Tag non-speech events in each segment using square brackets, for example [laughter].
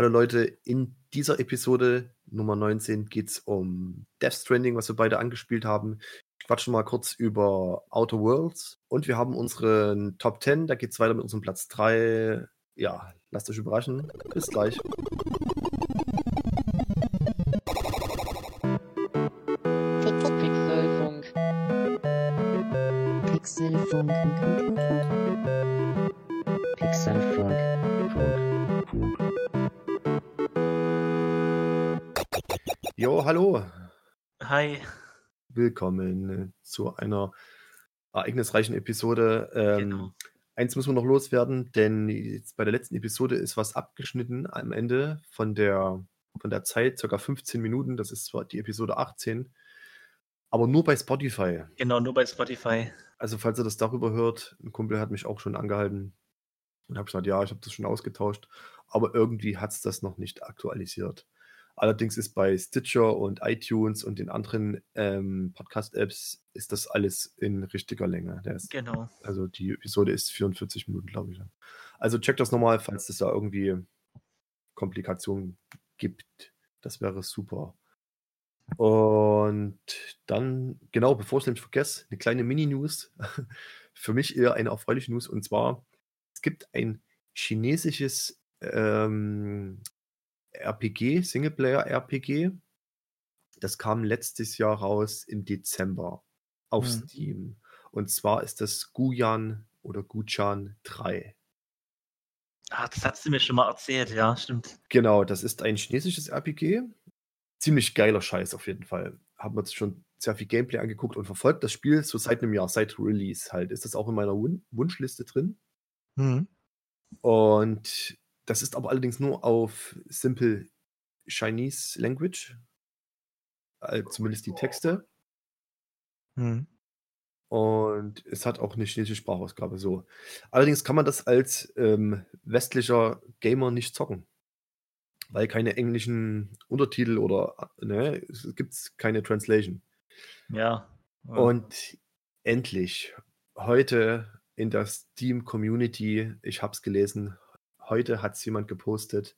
Hallo Leute, in dieser Episode Nummer 19 geht es um Death Stranding, was wir beide angespielt haben. Ich quatsche mal kurz über Outer Worlds und wir haben unseren Top 10. Da geht es weiter mit unserem Platz 3. Ja, lasst euch überraschen. Bis gleich. Pixelfunk. Pixelfunk. Hallo. Hi. Willkommen zu einer ereignisreichen Episode. Ähm, Genau. Eins müssen wir noch loswerden, denn jetzt bei der letzten Episode ist was abgeschnitten am Ende von der, von der Zeit, circa 15 Minuten. Das ist zwar die Episode 18, aber nur bei Spotify. Genau, nur bei Spotify. Also, falls ihr das darüber hört, ein Kumpel hat mich auch schon angehalten und habe gesagt, ja, ich habe das schon ausgetauscht, aber irgendwie hat es das noch nicht aktualisiert. Allerdings ist bei Stitcher und iTunes und den anderen ähm, Podcast-Apps ist das alles in richtiger Länge. Ist, Genau. also die Episode ist 44 Minuten, glaube ich. Also checkt das nochmal, falls es da irgendwie Komplikationen gibt. Das wäre super. Und dann, genau, bevor ich es nämlich vergesse, eine kleine Mini-News. [laughs] Für mich eher eine erfreuliche News. Und zwar, es gibt ein chinesisches ähm, RPG, Singleplayer-RPG. Das kam letztes Jahr raus im Dezember auf Mhm. Steam. Und zwar ist das Guyan oder Guchan 3. Ah, das hast du mir schon mal erzählt, ja, stimmt. Genau, das ist ein chinesisches RPG. Ziemlich geiler Scheiß auf jeden Fall. Haben wir uns schon sehr viel Gameplay angeguckt und verfolgt das Spiel so seit einem Jahr, seit Release halt. Ist das auch in meiner Wun Wunschliste drin. Mhm. Und das ist aber allerdings nur auf Simple Chinese Language. Äh, zumindest die Texte. Mhm. Und es hat auch eine chinesische Sprachausgabe so. Allerdings kann man das als ähm, westlicher Gamer nicht zocken. Weil keine englischen Untertitel oder ne, es gibt keine Translation. Ja. Und endlich, heute in der Steam-Community, ich habe es gelesen, heute hat es jemand gepostet.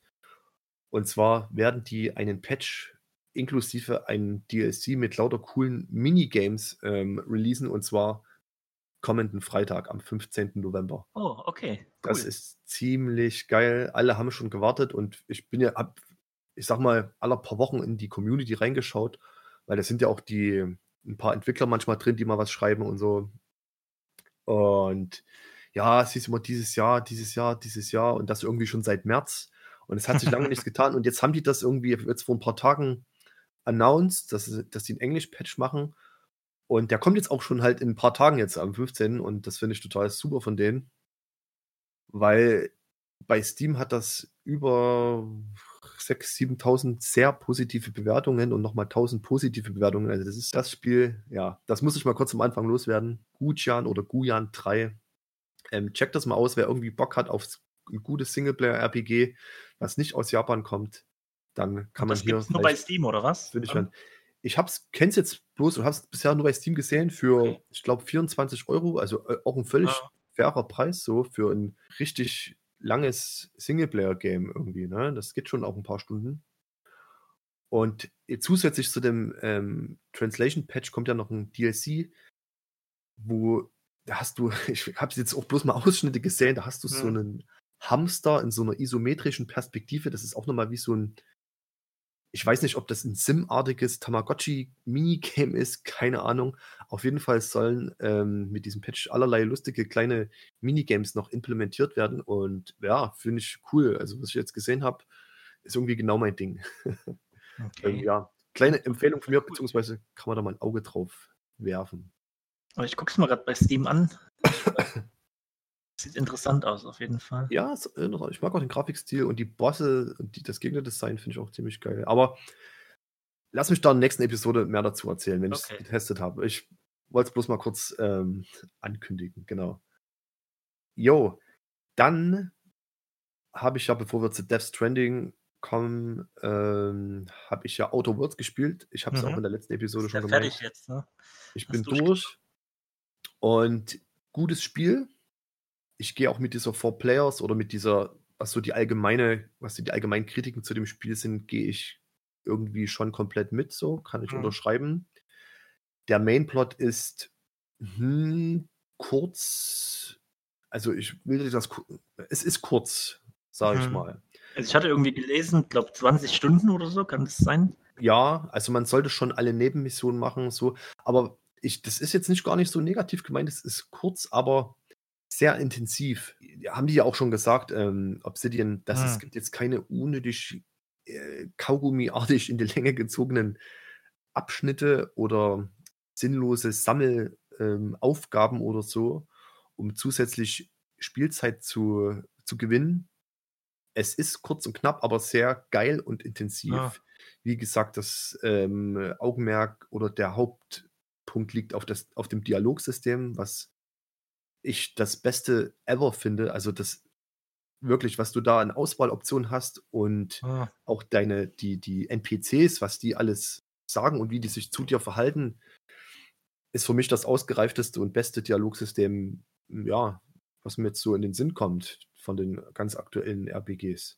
Und zwar werden die einen Patch inklusive einen DLC mit lauter coolen Minigames ähm, releasen. Und zwar kommenden Freitag am 15. November. Oh, okay. Cool. Das ist ziemlich geil. Alle haben schon gewartet und ich bin ja ab, ich sag mal, aller paar Wochen in die Community reingeschaut, weil da sind ja auch die ein paar Entwickler manchmal drin, die mal was schreiben und so. Und ja, es hieß immer dieses Jahr, dieses Jahr, dieses Jahr und das irgendwie schon seit März. Und es hat sich lange [laughs] nichts getan. Und jetzt haben die das irgendwie jetzt vor ein paar Tagen announced, dass, sie- dass die einen Englisch-Patch machen. Und der kommt jetzt auch schon halt in ein paar Tagen jetzt am 15. Und das finde ich total super von denen. Weil bei Steam hat das über 6.000, 7.000 sehr positive Bewertungen und nochmal 1.000 positive Bewertungen. Also das ist das Spiel, ja, das muss ich mal kurz am Anfang loswerden. Gujan oder Guyan 3. Ähm, checkt das mal aus, wer irgendwie Bock hat auf ein gutes Singleplayer-RPG, was nicht aus Japan kommt, dann kann man das hier gibt's nur bei Steam, oder was? Finde ich spannend. Ich hab's, kenn's jetzt bloß und hab's bisher nur bei Steam gesehen für, Okay. ich glaube, 24 Euro, also äh, auch ein völlig Ah. fairer Preis so für ein richtig langes Singleplayer-Game irgendwie, ne? Das geht schon auch ein paar Stunden. Und zusätzlich zu dem ähm, Translation-Patch kommt ja noch ein DLC, wo da hast du, [laughs] ich habe jetzt auch bloß mal Ausschnitte gesehen, da hast du so Hm. einen Hamster in so einer isometrischen Perspektive. Das ist auch nochmal wie so ein, ich weiß nicht, ob das ein Sim-artiges Tamagotchi-Minigame ist, keine Ahnung. Auf jeden Fall sollen ähm, mit diesem Patch allerlei lustige kleine Minigames noch implementiert werden. Und ja, finde ich cool. Also, was ich jetzt gesehen habe, ist irgendwie genau mein Ding. [laughs] Ähm, Okay. ja, kleine Empfehlung von mir, beziehungsweise kann man da mal ein Auge drauf werfen. Aber ich guck's mal gerade bei Steam an. [coughs] Sieht interessant aus, auf jeden Fall. Ja, es, äh, ich mag auch den Grafikstil und die Bosse und die, das Gegnerdesign finde ich auch ziemlich geil. Aber lass mich da in der nächsten Episode mehr dazu erzählen, wenn ich es Okay. getestet habe. Ich wollte es bloß mal kurz ähm, ankündigen, genau. Jo, dann habe ich ja, bevor wir zu Death Stranding kommen, ähm, habe ich ja Outer Worlds gespielt. Ich habe es Mhm. auch in der letzten Episode schon gemeint. fertig jetzt, ne? Ich Hast bin durch. Und gutes Spiel. Ich gehe auch mit dieser Four Players oder mit dieser was so die allgemeine, was die allgemeinen Kritiken zu dem Spiel sind, gehe ich irgendwie schon komplett mit, so, kann ich Mhm. unterschreiben. Der Mainplot ist hm, kurz, also ich will das, es ist kurz, sage ich Mhm. mal. Also ich hatte irgendwie gelesen, glaube 20 Stunden oder so, kann das sein? Ja, also man sollte schon alle Nebenmissionen machen, so, aber ich, das ist jetzt nicht gar nicht so negativ gemeint, es ist kurz, aber sehr intensiv. Haben die ja auch schon gesagt, ähm, Obsidian, dass es Hm. gibt jetzt keine unnötig äh, Kaugummiartig in die Länge gezogenen Abschnitte oder sinnlose Sammelaufgaben ähm, oder so, um zusätzlich Spielzeit zu, zu gewinnen. Es ist kurz und knapp, aber sehr geil und intensiv. Ja. Wie gesagt, das ähm, Augenmerk oder der Hauptpunkt liegt auf, das, auf dem Dialogsystem, was ich das Beste ever finde. Also das wirklich, was du da an Auswahloptionen hast und Ah, auch deine, die, die NPCs, was die alles sagen und wie die sich zu dir verhalten, ist für mich das ausgereifteste und beste Dialogsystem, ja, was mir jetzt so in den Sinn kommt von den ganz aktuellen RPGs.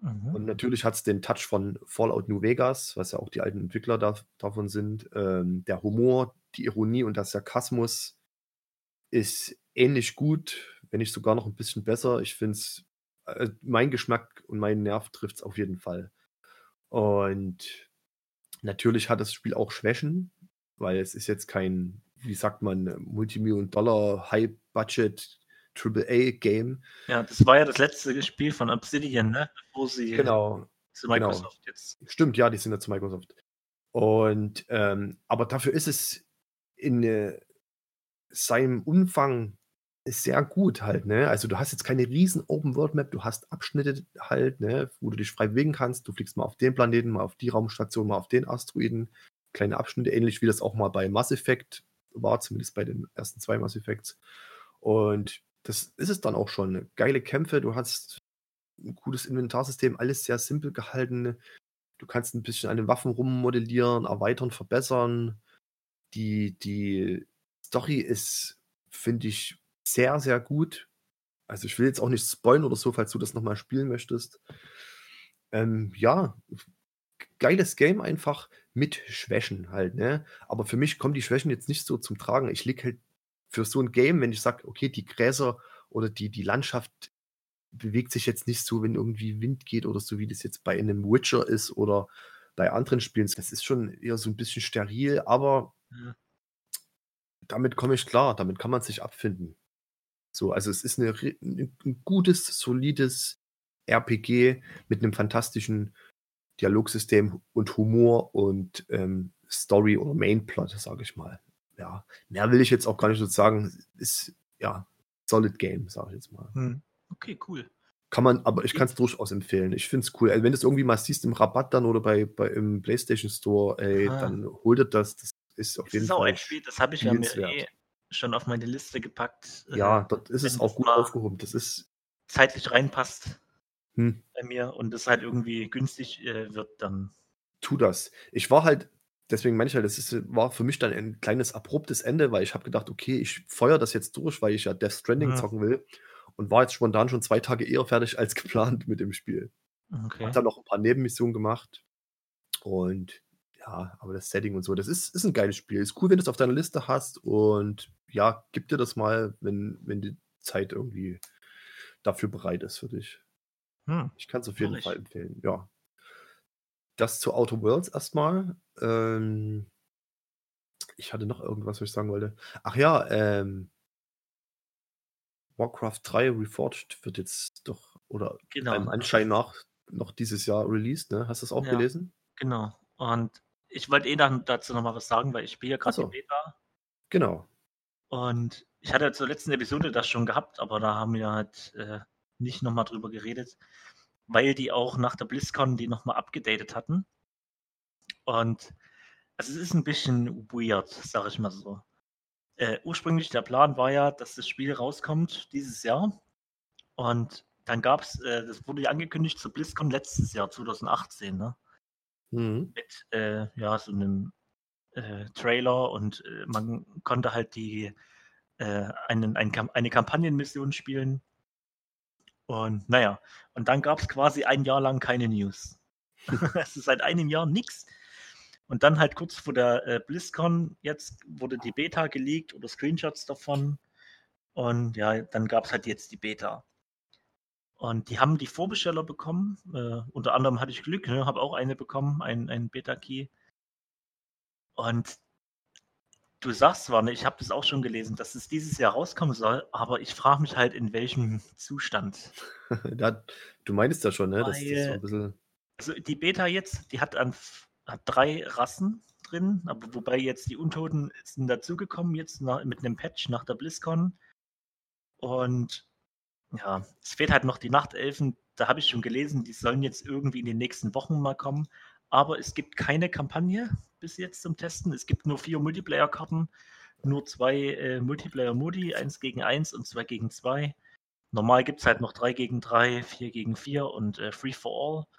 Mhm. Und natürlich hat es den Touch von Fallout New Vegas, was ja auch die alten Entwickler da, davon sind. Ähm, der Humor, die Ironie und der Sarkasmus ist ähnlich gut, wenn nicht sogar noch ein bisschen besser. Ich finde es, äh, mein Geschmack und meinen Nerv trifft es auf jeden Fall. Und natürlich hat das Spiel auch Schwächen, weil es ist jetzt kein, wie sagt man, Multimillion-Dollar, High-Budget, AAA-Game. Ja, das war ja das letzte Spiel von Obsidian, ne? Bevor sie Genau, zu Microsoft jetzt. Stimmt, ja, die sind ja zu Microsoft. Und ähm, aber dafür ist es in äh, seinem Umfang sehr gut halt, ne? Also du hast jetzt keine riesen Open World Map, du hast Abschnitte halt, ne, wo du dich frei bewegen kannst. Du fliegst mal auf den Planeten, mal auf die Raumstation, mal auf den Asteroiden. Kleine Abschnitte, ähnlich wie das auch mal bei Mass Effect war, zumindest bei den ersten zwei Mass Effects. Und das ist es dann auch schon. Geile Kämpfe, du hast ein gutes Inventarsystem, alles sehr simpel gehalten. Du kannst ein bisschen an den Waffen rummodellieren, erweitern, verbessern. Die, die Story ist, finde ich, sehr, sehr gut. Also ich will jetzt auch nicht spoilern oder so, falls du das nochmal spielen möchtest. Ähm, ja, geiles Game einfach mit Schwächen halt, ne? Aber für mich kommen die Schwächen jetzt nicht so zum Tragen. Ich lieg halt für so ein Game, wenn ich sage, okay, die Gräser oder die, die Landschaft bewegt sich jetzt nicht so, wenn irgendwie Wind geht oder so, wie das jetzt bei einem Witcher ist oder bei anderen Spielen. Das ist schon eher so ein bisschen steril, aber Ja. damit komme ich klar, damit kann man sich abfinden. So, also es ist eine, ein gutes, solides RPG mit einem fantastischen Dialogsystem und Humor und ähm, Story oder Mainplot, sage ich mal. Ja, mehr will ich jetzt auch gar nicht so sagen. Ist ja solid Game, sage ich jetzt mal. Hm. Okay, cool. Kann man, aber ich kann es durchaus empfehlen. Ich finde es cool. Also wenn du es irgendwie mal siehst im Rabatt dann oder bei, bei im PlayStation Store, ey, Ah. dann hol dir das. Das ist auf Das jeden ist auch Fall. ein Spiel, das habe ich ja mir eh schon auf meine Liste gepackt. äh, Ja, dort ist es auch gut aufgehoben. Das ist, zeitlich reinpasst hm, bei mir und das halt irgendwie günstig äh, wird, dann. tu das. Ich war halt, deswegen meine ich halt, das ist, war für mich dann ein kleines abruptes Ende, weil ich habe gedacht, okay, ich feuer das jetzt durch, weil ich ja Death Stranding Ja. zocken will und war jetzt spontan schon zwei Tage eher fertig als [laughs] geplant mit dem Spiel. Okay. Hab dann noch ein paar Nebenmissionen gemacht. Und ja, aber das Setting und so, das ist, ist ein geiles Spiel. Ist cool, wenn du es auf deiner Liste hast. Und ja, gib dir das mal, wenn, wenn die Zeit irgendwie dafür bereit ist für dich. Hm. Ich kann es auf jeden. Fall empfehlen, ja. Das zu Outer Worlds erstmal. Ähm, ich hatte noch irgendwas, was ich sagen wollte. Ach ja, ähm, Warcraft 3 Reforged wird jetzt doch, oder Genau. einem Anschein nach noch dieses Jahr released, ne? Hast du das auch Ja. gelesen? Genau. Und ich wollte eh dann dazu noch mal was sagen, weil ich spiele ja gerade so. die Beta Genau. und ich hatte zur letzten Episode das schon gehabt, aber da haben wir halt äh, nicht noch mal drüber geredet, weil die auch nach der BlizzCon die noch mal abgedatet hatten. Und also es ist ein bisschen weird, sag ich mal so. Äh, ursprünglich der Plan war ja, dass das Spiel rauskommt dieses Jahr. Und dann gab es, äh, das wurde ja angekündigt zur BlizzCon letztes Jahr, 2018, ne? Mhm. mit äh, ja, so einem äh, Trailer und äh, man konnte halt die äh, einen, ein, eine Kampagnenmission spielen. Und naja, und dann gab es quasi ein Jahr lang keine News. [laughs] also seit einem Jahr nichts. Und dann halt kurz vor der äh, BlizzCon, jetzt wurde die Beta geleakt oder Screenshots davon. Und ja, dann gab es halt jetzt die Beta. Und die haben die Vorbesteller bekommen. Äh, unter anderem hatte ich Glück, ne, habe auch eine bekommen, einen Beta-Key. Und du sagst zwar, ne, ich habe das auch schon gelesen, dass es dieses Jahr rauskommen soll, aber ich frage mich halt, in welchem Zustand. [laughs] da, du meinst ja schon, ne? Weil, das, das so ein bisschen... Also die Beta jetzt, die hat, an, hat drei Rassen drin, aber wobei jetzt die Untoten sind dazugekommen, jetzt nach, mit einem Patch nach der BlizzCon. Und ja, es fehlt halt noch die Nachtelfen, da habe ich schon gelesen, die sollen jetzt irgendwie in den nächsten Wochen mal kommen. Aber es gibt keine Kampagne bis jetzt zum Testen. Es gibt nur vier Multiplayer-Karten, nur zwei äh, Multiplayer-Modi, eins gegen eins und zwei gegen zwei. Normal gibt es halt noch drei gegen drei, vier gegen vier und äh, Free for All.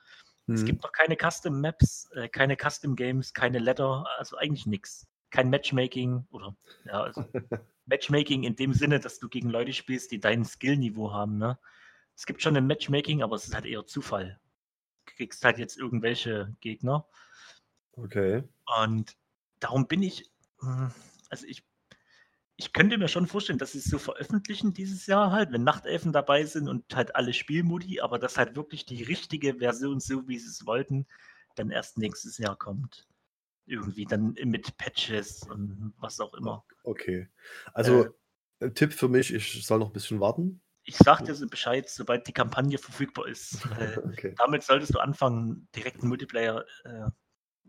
Mhm. Es gibt noch keine Custom Maps, äh, keine Custom Games, keine Letter, also eigentlich nichts. Kein Matchmaking oder ja, also [laughs] Matchmaking in dem Sinne, dass du gegen Leute spielst, die dein Skillniveau haben. Ne? Es gibt schon ein Matchmaking, aber es ist halt eher Zufall. Du kriegst halt jetzt irgendwelche Gegner. Okay. Und darum bin ich, hm, also ich, ich könnte mir schon vorstellen, dass sie es so veröffentlichen dieses Jahr halt, wenn Nachtelfen dabei sind und halt alle Spielmodi, aber dass halt wirklich die richtige Version, so wie sie es wollten, dann erst nächstes Jahr kommt. Irgendwie dann mit Patches und was auch immer. Okay. Also äh, Tipp für mich, ich soll noch ein bisschen warten. Ich sag dir so Bescheid, sobald die Kampagne verfügbar ist. [laughs] okay. Damit solltest du anfangen, direkt einen Multiplayer äh,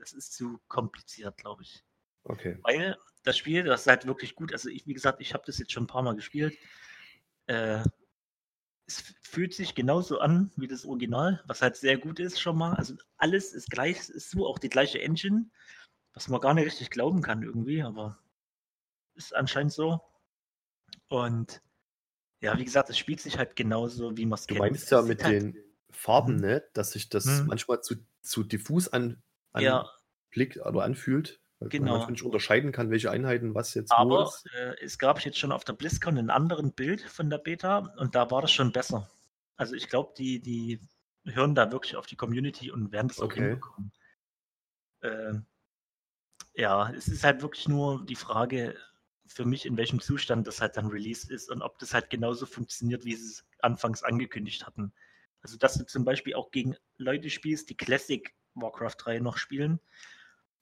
das ist zu kompliziert, glaube ich. Okay. Weil das Spiel, das ist halt wirklich gut. Also, ich, wie gesagt, ich habe das jetzt schon ein paar Mal gespielt. Äh, es fühlt sich genauso an wie das Original, was halt sehr gut ist schon mal. Also alles ist gleich, ist so auch die gleiche Engine, was man gar nicht richtig glauben kann irgendwie, aber ist anscheinend so. Und ja, wie gesagt, es spielt sich halt genauso, wie man es kennt. Du meinst ja mit halt, den Farben, mhm. ne, dass sich das mhm. manchmal zu, zu diffus an, anblickt ja. oder anfühlt. Weil genau. man nicht unterscheiden kann, welche Einheiten was jetzt Aber ist. Äh, es gab jetzt schon auf der BlizzCon ein anderes Bild von der Beta und da war das schon besser. Also ich glaube, die, die hören da wirklich auf die Community und werden das auch okay. hinbekommen. Äh, ja, es ist halt wirklich nur die Frage für mich, in welchem Zustand das halt dann released ist und ob das halt genauso funktioniert, wie sie es anfangs angekündigt hatten. Also, dass du zum Beispiel auch gegen Leute spielst, die Classic Warcraft 3 noch spielen.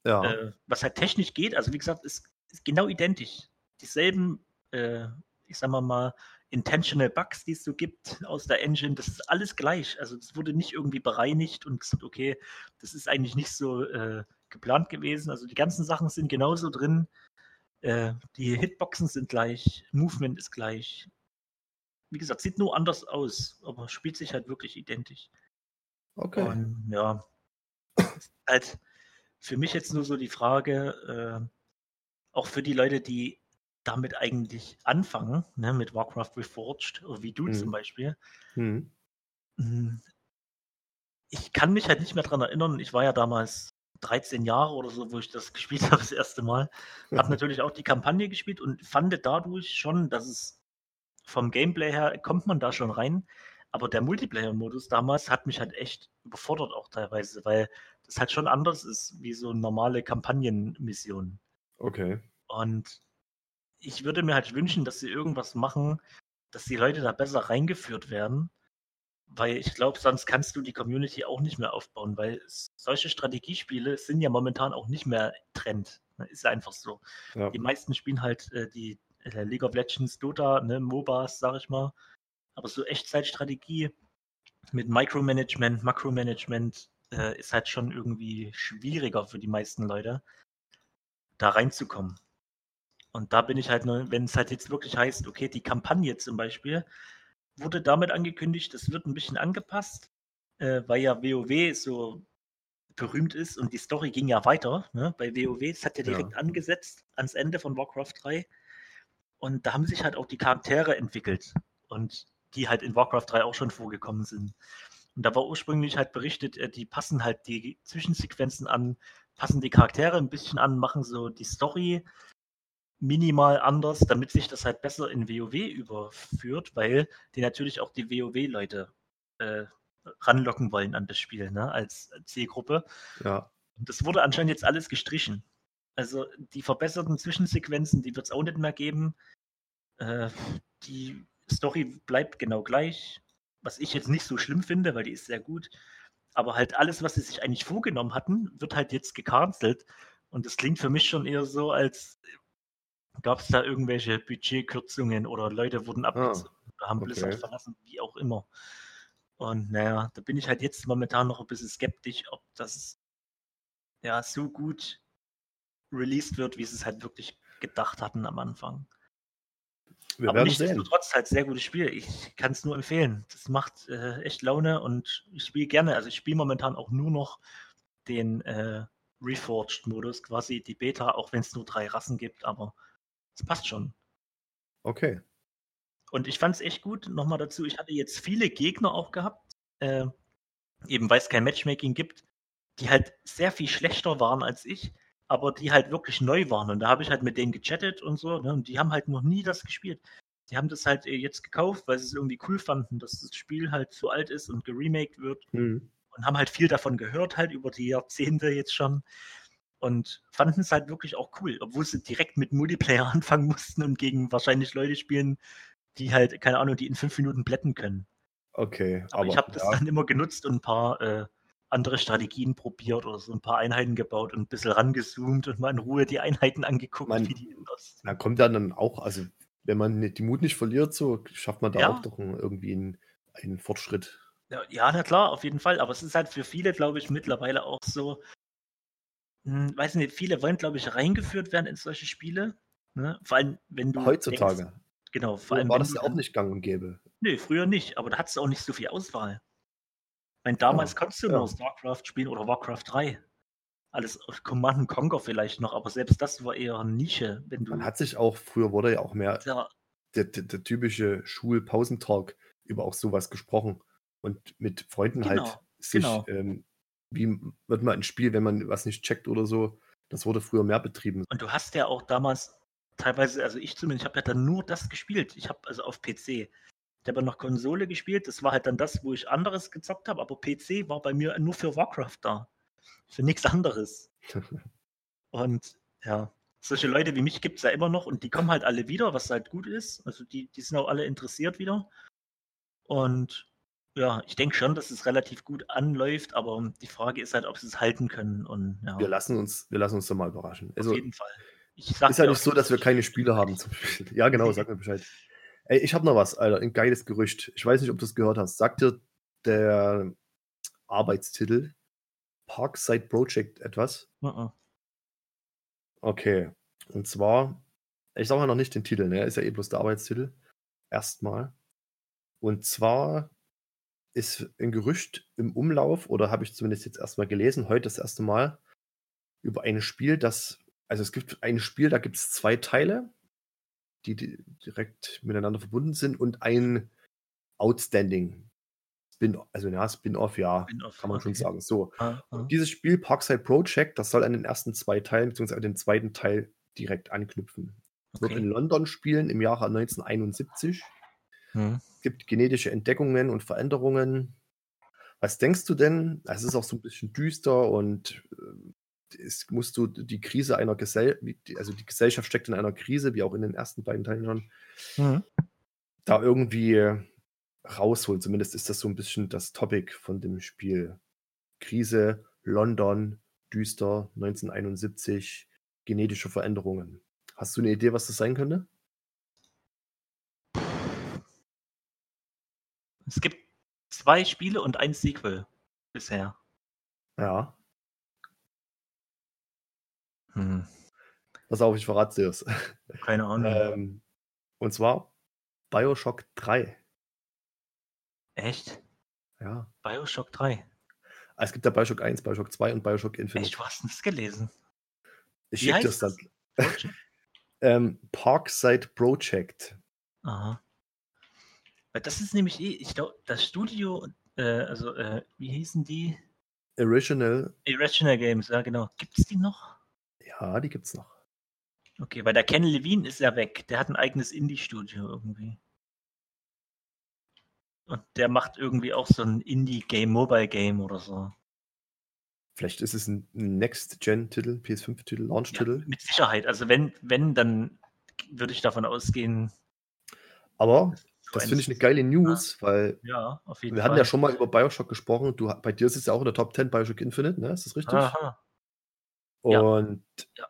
Ja. Äh, was halt technisch geht, also wie gesagt, ist, ist genau identisch. Dieselben, äh, ich sag mal mal, Intentional Bugs, die es so gibt aus der Engine, das ist alles gleich. Also es wurde nicht irgendwie bereinigt und gesagt, okay, das ist eigentlich nicht so äh, geplant gewesen. Also die ganzen Sachen sind genauso drin. Äh, die Hitboxen sind gleich, Movement ist gleich. Wie gesagt, sieht nur anders aus, aber spielt sich halt wirklich identisch. Okay. Und, ja, [coughs] halt für mich jetzt nur so die Frage, äh, auch für die Leute, die damit eigentlich anfangen, ne, mit Warcraft Reforged, wie du mhm. zum Beispiel. Mhm. Hm, ich kann mich halt nicht mehr daran erinnern, ich war ja damals 13 Jahre oder so, wo ich das [laughs] gespielt habe das erste Mal. Habe [laughs] natürlich auch die Kampagne gespielt und fand dadurch schon, dass es vom Gameplay her kommt man da schon rein. Aber der Multiplayer-Modus damals hat mich halt echt überfordert auch teilweise, weil das halt schon anders ist wie so normale Kampagnenmissionen. Okay. Und ich würde mir halt wünschen, dass sie irgendwas machen, dass die Leute da besser reingeführt werden, weil ich glaube, sonst kannst du die Community auch nicht mehr aufbauen, weil solche Strategiespiele sind ja momentan auch nicht mehr Trend. Ne? Ist einfach so. Ja. Die meisten spielen halt äh, die äh, League of Legends, Dota, ne, MOBAs, sag ich mal. Aber so Echtzeitstrategie mit Micromanagement, Makromanagement äh, ist halt schon irgendwie schwieriger für die meisten Leute, da reinzukommen. Und da bin ich halt nur, wenn es halt jetzt wirklich heißt, okay, die Kampagne zum Beispiel wurde damit angekündigt, es wird ein bisschen angepasst, äh, weil ja WoW so berühmt ist und die Story ging ja weiter ne, bei WoW. Es hat ja direkt ja. angesetzt ans Ende von Warcraft 3. Und da haben sich halt auch die Charaktere entwickelt. Und die halt in Warcraft 3 auch schon vorgekommen sind. Und da war ursprünglich halt berichtet, äh, die passen halt die Zwischensequenzen an, passen die Charaktere ein bisschen an, machen so die Story minimal anders, damit sich das halt besser in WoW überführt, weil die natürlich auch die WoW-Leute äh, ranlocken wollen an das Spiel, ne, als Zielgruppe. Ja. Und das wurde anscheinend jetzt alles gestrichen. Also die verbesserten Zwischensequenzen, die wird es auch nicht mehr geben. Äh, die Story bleibt genau gleich, was ich jetzt nicht so schlimm finde, weil die ist sehr gut. Aber halt alles, was sie sich eigentlich vorgenommen hatten, wird halt jetzt gecancelt. Und das klingt für mich schon eher so, als gab es da irgendwelche Budgetkürzungen oder Leute wurden abgezogen ah, oder haben okay. Blizzard verlassen, wie auch immer. Und naja, da bin ich halt jetzt momentan noch ein bisschen skeptisch, ob das ja so gut released wird, wie sie es halt wirklich gedacht hatten am Anfang. Wir Aber nichtsdestotrotz halt sehr gutes Spiel. Ich kann es nur empfehlen. Das macht äh, echt Laune und ich spiele gerne. Also ich spiele momentan auch nur noch den äh, Reforged-Modus, quasi die Beta, auch wenn es nur drei Rassen gibt, aber es passt schon. Okay. Und ich fand es echt gut. Nochmal dazu, ich hatte jetzt viele Gegner auch gehabt, äh, eben weil es kein Matchmaking gibt, die halt sehr viel schlechter waren als ich, aber die halt wirklich neu waren. Und da habe ich halt mit denen gechattet und so. Ne? Und die haben halt noch nie das gespielt. Die haben das halt äh, jetzt gekauft, weil sie es irgendwie cool fanden, dass das Spiel halt zu alt ist und geremaked wird. Mhm. Und haben halt viel davon gehört, halt über die Jahrzehnte jetzt schon und fanden es halt wirklich auch cool, obwohl sie direkt mit Multiplayer [laughs] anfangen mussten und gegen wahrscheinlich Leute spielen, die halt, keine Ahnung, die in fünf Minuten blätten können. Okay. Aber, aber ich habe das ja. dann immer genutzt und ein paar äh, andere Strategien probiert oder so ein paar Einheiten gebaut und ein bisschen rangezoomt und mal in Ruhe die Einheiten angeguckt, man, wie die das. Da kommt dann auch, also wenn man die Mut nicht verliert, so schafft man da ja. auch doch irgendwie einen, einen Fortschritt. Ja, ja, na klar, auf jeden Fall. Aber es ist halt für viele, glaube ich, mittlerweile auch so, hm, weiß nicht, viele wollen, glaube ich, reingeführt werden in solche Spiele. Ne? Vor allem, wenn du. Heutzutage. Denkst, Genau, vor allem. War das ja auch nicht gang und gäbe. Nee, früher nicht, aber da hattest du auch nicht so viel Auswahl. Meine, damals ja, konntest du nur StarCraft spielen oder Warcraft 3. Alles Command Conquer vielleicht noch, aber selbst das war eher eine Nische. Wenn du Man hat sich auch, früher wurde ja auch mehr ja. Der, der, der, typische Schul-Pausentalk über auch sowas gesprochen und mit Freunden halt genau, halt sich, genau. ähm, wie wird man ein Spiel, wenn man was nicht checkt oder so, das wurde früher mehr betrieben. Und du hast ja auch damals teilweise, also ich zumindest, ich habe ja dann nur das gespielt. Ich habe also auf PC. Ich habe noch Konsole gespielt. Das war halt dann das, wo ich anderes gezockt habe. Aber PC war bei mir nur für Warcraft da. Für nichts anderes. [laughs] und ja, solche Leute wie mich gibt es ja immer noch und die kommen halt alle wieder, was halt gut ist. Also die, die sind auch alle interessiert wieder. Und ja, ich denke schon, dass es relativ gut anläuft, aber die Frage ist halt, ob sie es halten können. Und, ja. Wir lassen uns, wir lassen uns da mal überraschen. Also, Auf jeden Fall. ist ja nicht so, dass wir keine Spiele haben. Zum Ja, genau, sag mir Bescheid. Ey, ich habe noch was, Alter, ein geiles Gerücht. Ich weiß nicht, ob du es gehört hast. Sagt dir der Arbeitstitel Parkside Project etwas? Uh -uh. Okay. Und zwar, ich sage mal noch nicht den Titel, ne? Ist ja eh bloß der Arbeitstitel. Erstmal. Und zwar ist ein Gerücht im Umlauf, oder habe ich zumindest jetzt erstmal gelesen, heute das erste Mal, über ein Spiel, das, also es gibt ein Spiel, da gibt es zwei Teile die, direkt miteinander verbunden sind und ein Outstanding Spin, also ja, Spin-off, ja, Spin kann man okay. schon sagen. So. Ah, ah. dieses Spiel Parkside Project, das soll an den ersten zwei Teilen, beziehungsweise an den zweiten Teil direkt anknüpfen. Es okay. wird in London spielen im Jahre 1971. Hm. Es gibt genetische Entdeckungen und Veränderungen. Was denkst du denn? Es ist auch so ein bisschen düster und ist, musst du die Krise einer Gesellschaft, also die Gesellschaft steckt in einer Krise, wie auch in den ersten beiden Teilen schon, mhm. da irgendwie rausholen. Zumindest ist das so ein bisschen das Topic von dem Spiel. Krise, London, düster, 1971, genetische Veränderungen. Hast du eine Idee, was das sein könnte? Es gibt zwei Spiele und ein Sequel bisher. Ja. Hm. Pass auf, ich verrate dir es. [laughs] Keine Ahnung. ähm, und zwar Bioshock 3. Echt? Ja. Bioshock 3. Ah, es gibt ja Bioshock 1, Bioshock 2 und Bioshock Infinite. Echt, du hast das gelesen? Ich schicke das dann. [laughs] ähm, Parkside Project. Aha. Weil das ist nämlich eh, ich glaube, das Studio, äh, also, äh, wie hießen die? Original. Original Games, ja, genau. Gibt es die noch? Ja, die gibt's noch. Okay, weil der Ken Levine ist ja weg. Der hat ein eigenes Indie-Studio irgendwie. Und der macht irgendwie auch so ein Indie-Game, Mobile-Game oder so. Vielleicht ist es ein Next-Gen-Titel, PS5-Titel, Launch-Titel. Ja, mit Sicherheit. Also wenn, wenn, dann würde ich davon ausgehen. Aber das finde ich eine geile News, ja. weil ja, auf jeden wir Fall. hatten ja schon mal über Bioshock gesprochen. Du, bei dir ist es ja auch in der Top 10 Bioshock Infinite, ne? Ist das richtig? Aha. Und Ja.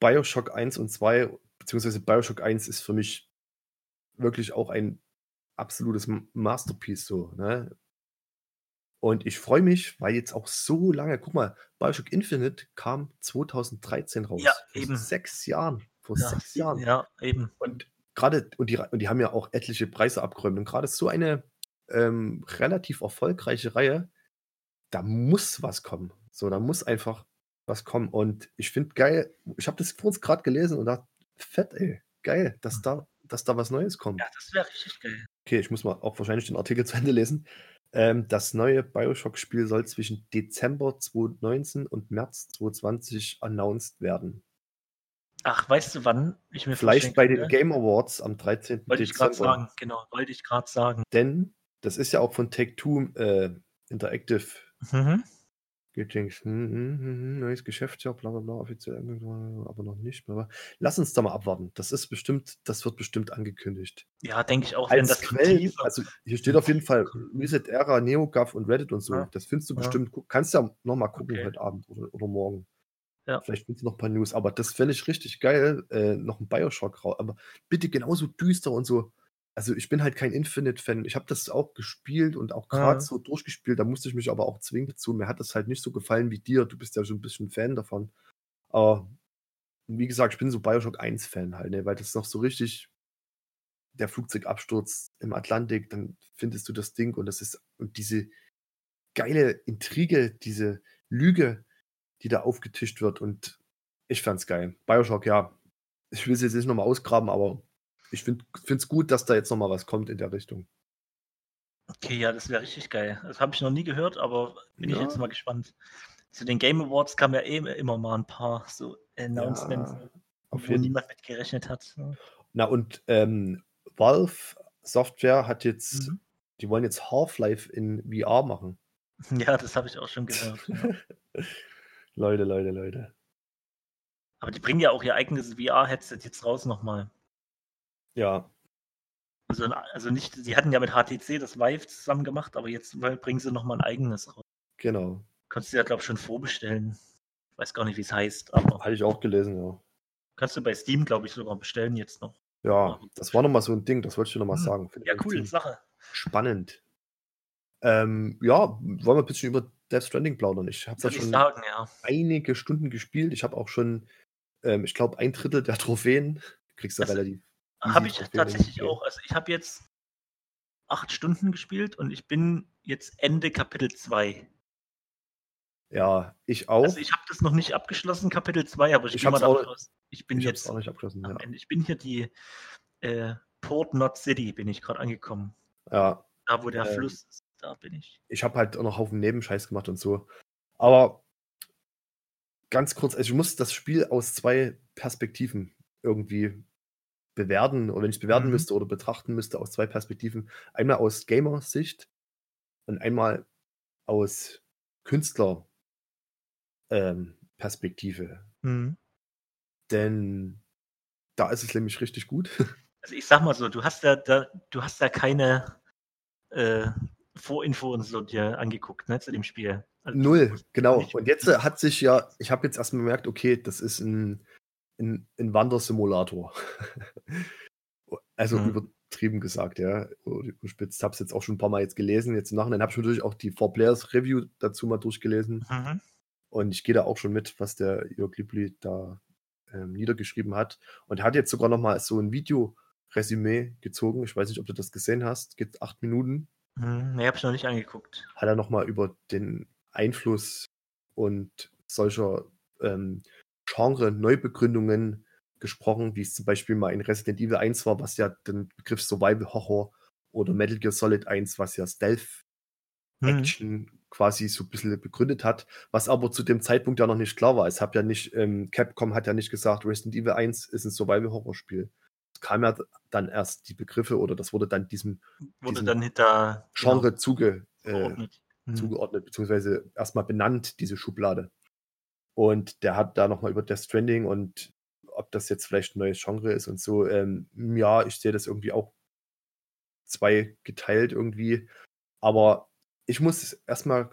Bioshock 1 und 2, beziehungsweise Bioshock 1 ist für mich wirklich auch ein absolutes Masterpiece so, ne? Und ich freue mich, weil jetzt auch so lange, guck mal, Bioshock Infinite kam 2013 raus. Ja, vor eben. sechs Jahren. Vor Ja, sechs Jahren. ja, eben. Und gerade, und die, und die haben ja auch etliche Preise abgeräumt. Und gerade so eine ähm, relativ erfolgreiche Reihe, da muss was kommen. So, da muss einfach was kommen. Und ich finde geil, ich habe das vor uns gerade gelesen und dachte, fett, ey, geil, dass da, dass da was Neues kommt. Ja, das wäre richtig geil. Okay, ich muss mal auch wahrscheinlich den Artikel [laughs] zu Ende lesen. Ähm, das neue Bioshock-Spiel soll zwischen Dezember 2019 und März 2020 announced werden. Ach, weißt du wann? Ich mir Vielleicht bei den Game Awards am 13. könnte? Wollte ich gerade Dezember. sagen, genau, wollte ich gerade sagen. Denn das ist ja auch von Take-Two äh, Interactive Mhm. Greetings. Hm, hm, hm, hm, neues Geschäftsjahr, bla bla bla, offiziell angekündigt, aber noch nicht. Bla. Lass uns da mal abwarten. Das ist bestimmt, das wird bestimmt angekündigt. Ja, denke ich auch, wenn Als das so Quellen, Teaser- also hier steht auf jeden Fall Reset Era, NeoGAF und Reddit und so. Ja. Das findest du Ja. bestimmt. Kannst ja noch mal gucken Okay. heute Abend oder, oder morgen. Ja. Vielleicht findest du noch ein paar News, aber das fände ich richtig geil. Äh, noch ein Bioshock raus. Aber bitte genauso düster und so. Also ich bin halt kein Infinite-Fan. Ich habe das auch gespielt und auch gerade Ja. so durchgespielt. Da musste ich mich aber auch zwingen dazu. Mir hat das halt nicht so gefallen wie dir. Du bist ja schon ein bisschen Fan davon. Aber wie gesagt, ich bin so Bioshock 1-Fan halt, ne? weil das noch so richtig der Flugzeugabsturz im Atlantik, dann findest du das Ding und das ist und diese geile Intrige, diese Lüge, die da aufgetischt wird und ich fand's geil. Bioshock, ja. Ich will es jetzt nicht nochmal ausgraben, aber ich finde es gut, dass da jetzt nochmal was kommt in der Richtung. Okay, ja, das wäre richtig geil. Das habe ich noch nie gehört, aber bin ich Ja. jetzt mal gespannt. Zu den Game Awards kamen ja eh immer mal ein paar so Announcements, Ja, auf wo niemand mit gerechnet hat. Na und ähm, Valve Software hat jetzt, Mhm. die wollen jetzt Half-Life in VR machen. [laughs] Ja, das habe ich auch schon gehört. ja. [laughs] Leute, Leute, Leute. Aber die bringen ja auch ihr eigenes VR-Headset jetzt raus nochmal. Ja, Also, also nicht, sie hatten ja mit HTC das Vive zusammen gemacht, aber jetzt bringen sie nochmal ein eigenes raus. genau. Kannst du ja, glaube ich, schon vorbestellen. Ich weiß gar nicht, wie es heißt, aber Hatte ich auch gelesen, ja. kannst du bei Steam, glaube ich, sogar bestellen jetzt noch. Ja, das war nochmal so ein Ding, das wollte ich dir nochmal Hm. sagen. Finde Ja, eigentlich cool, ziemlich Sache. Spannend. Ähm, ja, wollen wir ein bisschen über Death Stranding plaudern? Ich habe da schon sagen, ja. einige Stunden gespielt. Ich habe auch schon, ähm, ich glaube, ein Drittel der Trophäen. Kriegst du relativ. Habe ich tatsächlich auch. Also ich habe jetzt acht Stunden gespielt und ich bin jetzt Ende Kapitel 2. Ja, ich auch. Also ich habe das noch nicht abgeschlossen, Kapitel 2, aber ich, Ich gehe mal davon aus, ich bin ich jetzt auch nicht abgeschlossen. Ja. Ich bin hier die äh, Port Not City, bin ich gerade angekommen. ja, Da, wo der Ähm, Fluss ist, da bin ich. ich habe halt auch noch Haufen Nebenscheiß gemacht und so. Aber ganz kurz, also ich muss das Spiel aus zwei Perspektiven irgendwie bewerten, oder wenn ich es bewerten Mhm. müsste oder betrachten müsste, aus zwei Perspektiven. Einmal aus Gamer-Sicht und einmal aus Künstler ähm. Mhm. Denn da ist es nämlich richtig gut. [laughs] Also ich sag mal so, du hast ja da, du hast ja keine äh, Vorinfo und so dir angeguckt, ne, zu dem Spiel. Also, Null, genau. Und jetzt äh, hat sich ja, ich habe jetzt erstmal bemerkt, okay, das ist ein, ein, ein Wandersimulator. [laughs] also Mhm. übertrieben gesagt, ja. Überspitzt, habe es jetzt auch schon ein paar Mal jetzt gelesen. Jetzt im Nachhinein habe ich natürlich auch die Four Players Review dazu mal durchgelesen. Mhm. Und ich gehe da auch schon mit, was der Jörg Liebli da ähm, niedergeschrieben hat. Und er hat jetzt sogar noch mal so ein Video-Resümee gezogen. Ich weiß nicht, ob du das gesehen hast. Geht acht Minuten. Mhm. Nee, hab ich noch nicht angeguckt. Hat er noch mal über den Einfluss und solcher ähm, Genre-Neubegründungen gesprochen, wie es zum Beispiel mal in Resident Evil 1 war, was ja den Begriff Survival Horror oder Metal Gear Solid 1, was ja Stealth Mhm. Action quasi so ein bisschen begründet hat, was aber zu dem Zeitpunkt ja noch nicht klar war. Es hat ja nicht, ähm, Capcom hat ja nicht gesagt, Resident Evil 1 ist ein Survival-Horror-Spiel. Es kam ja dann erst die Begriffe oder das wurde dann diesem, Wurde diesem dann hinter Genre genau, zuge, äh. Mhm. zugeordnet, beziehungsweise erstmal benannt, diese Schublade. Und der hat da nochmal über Death Stranding und ob das jetzt vielleicht ein neues Genre ist und so. Ähm, ja, ich sehe das irgendwie auch zwei geteilt irgendwie. Aber ich muss erstmal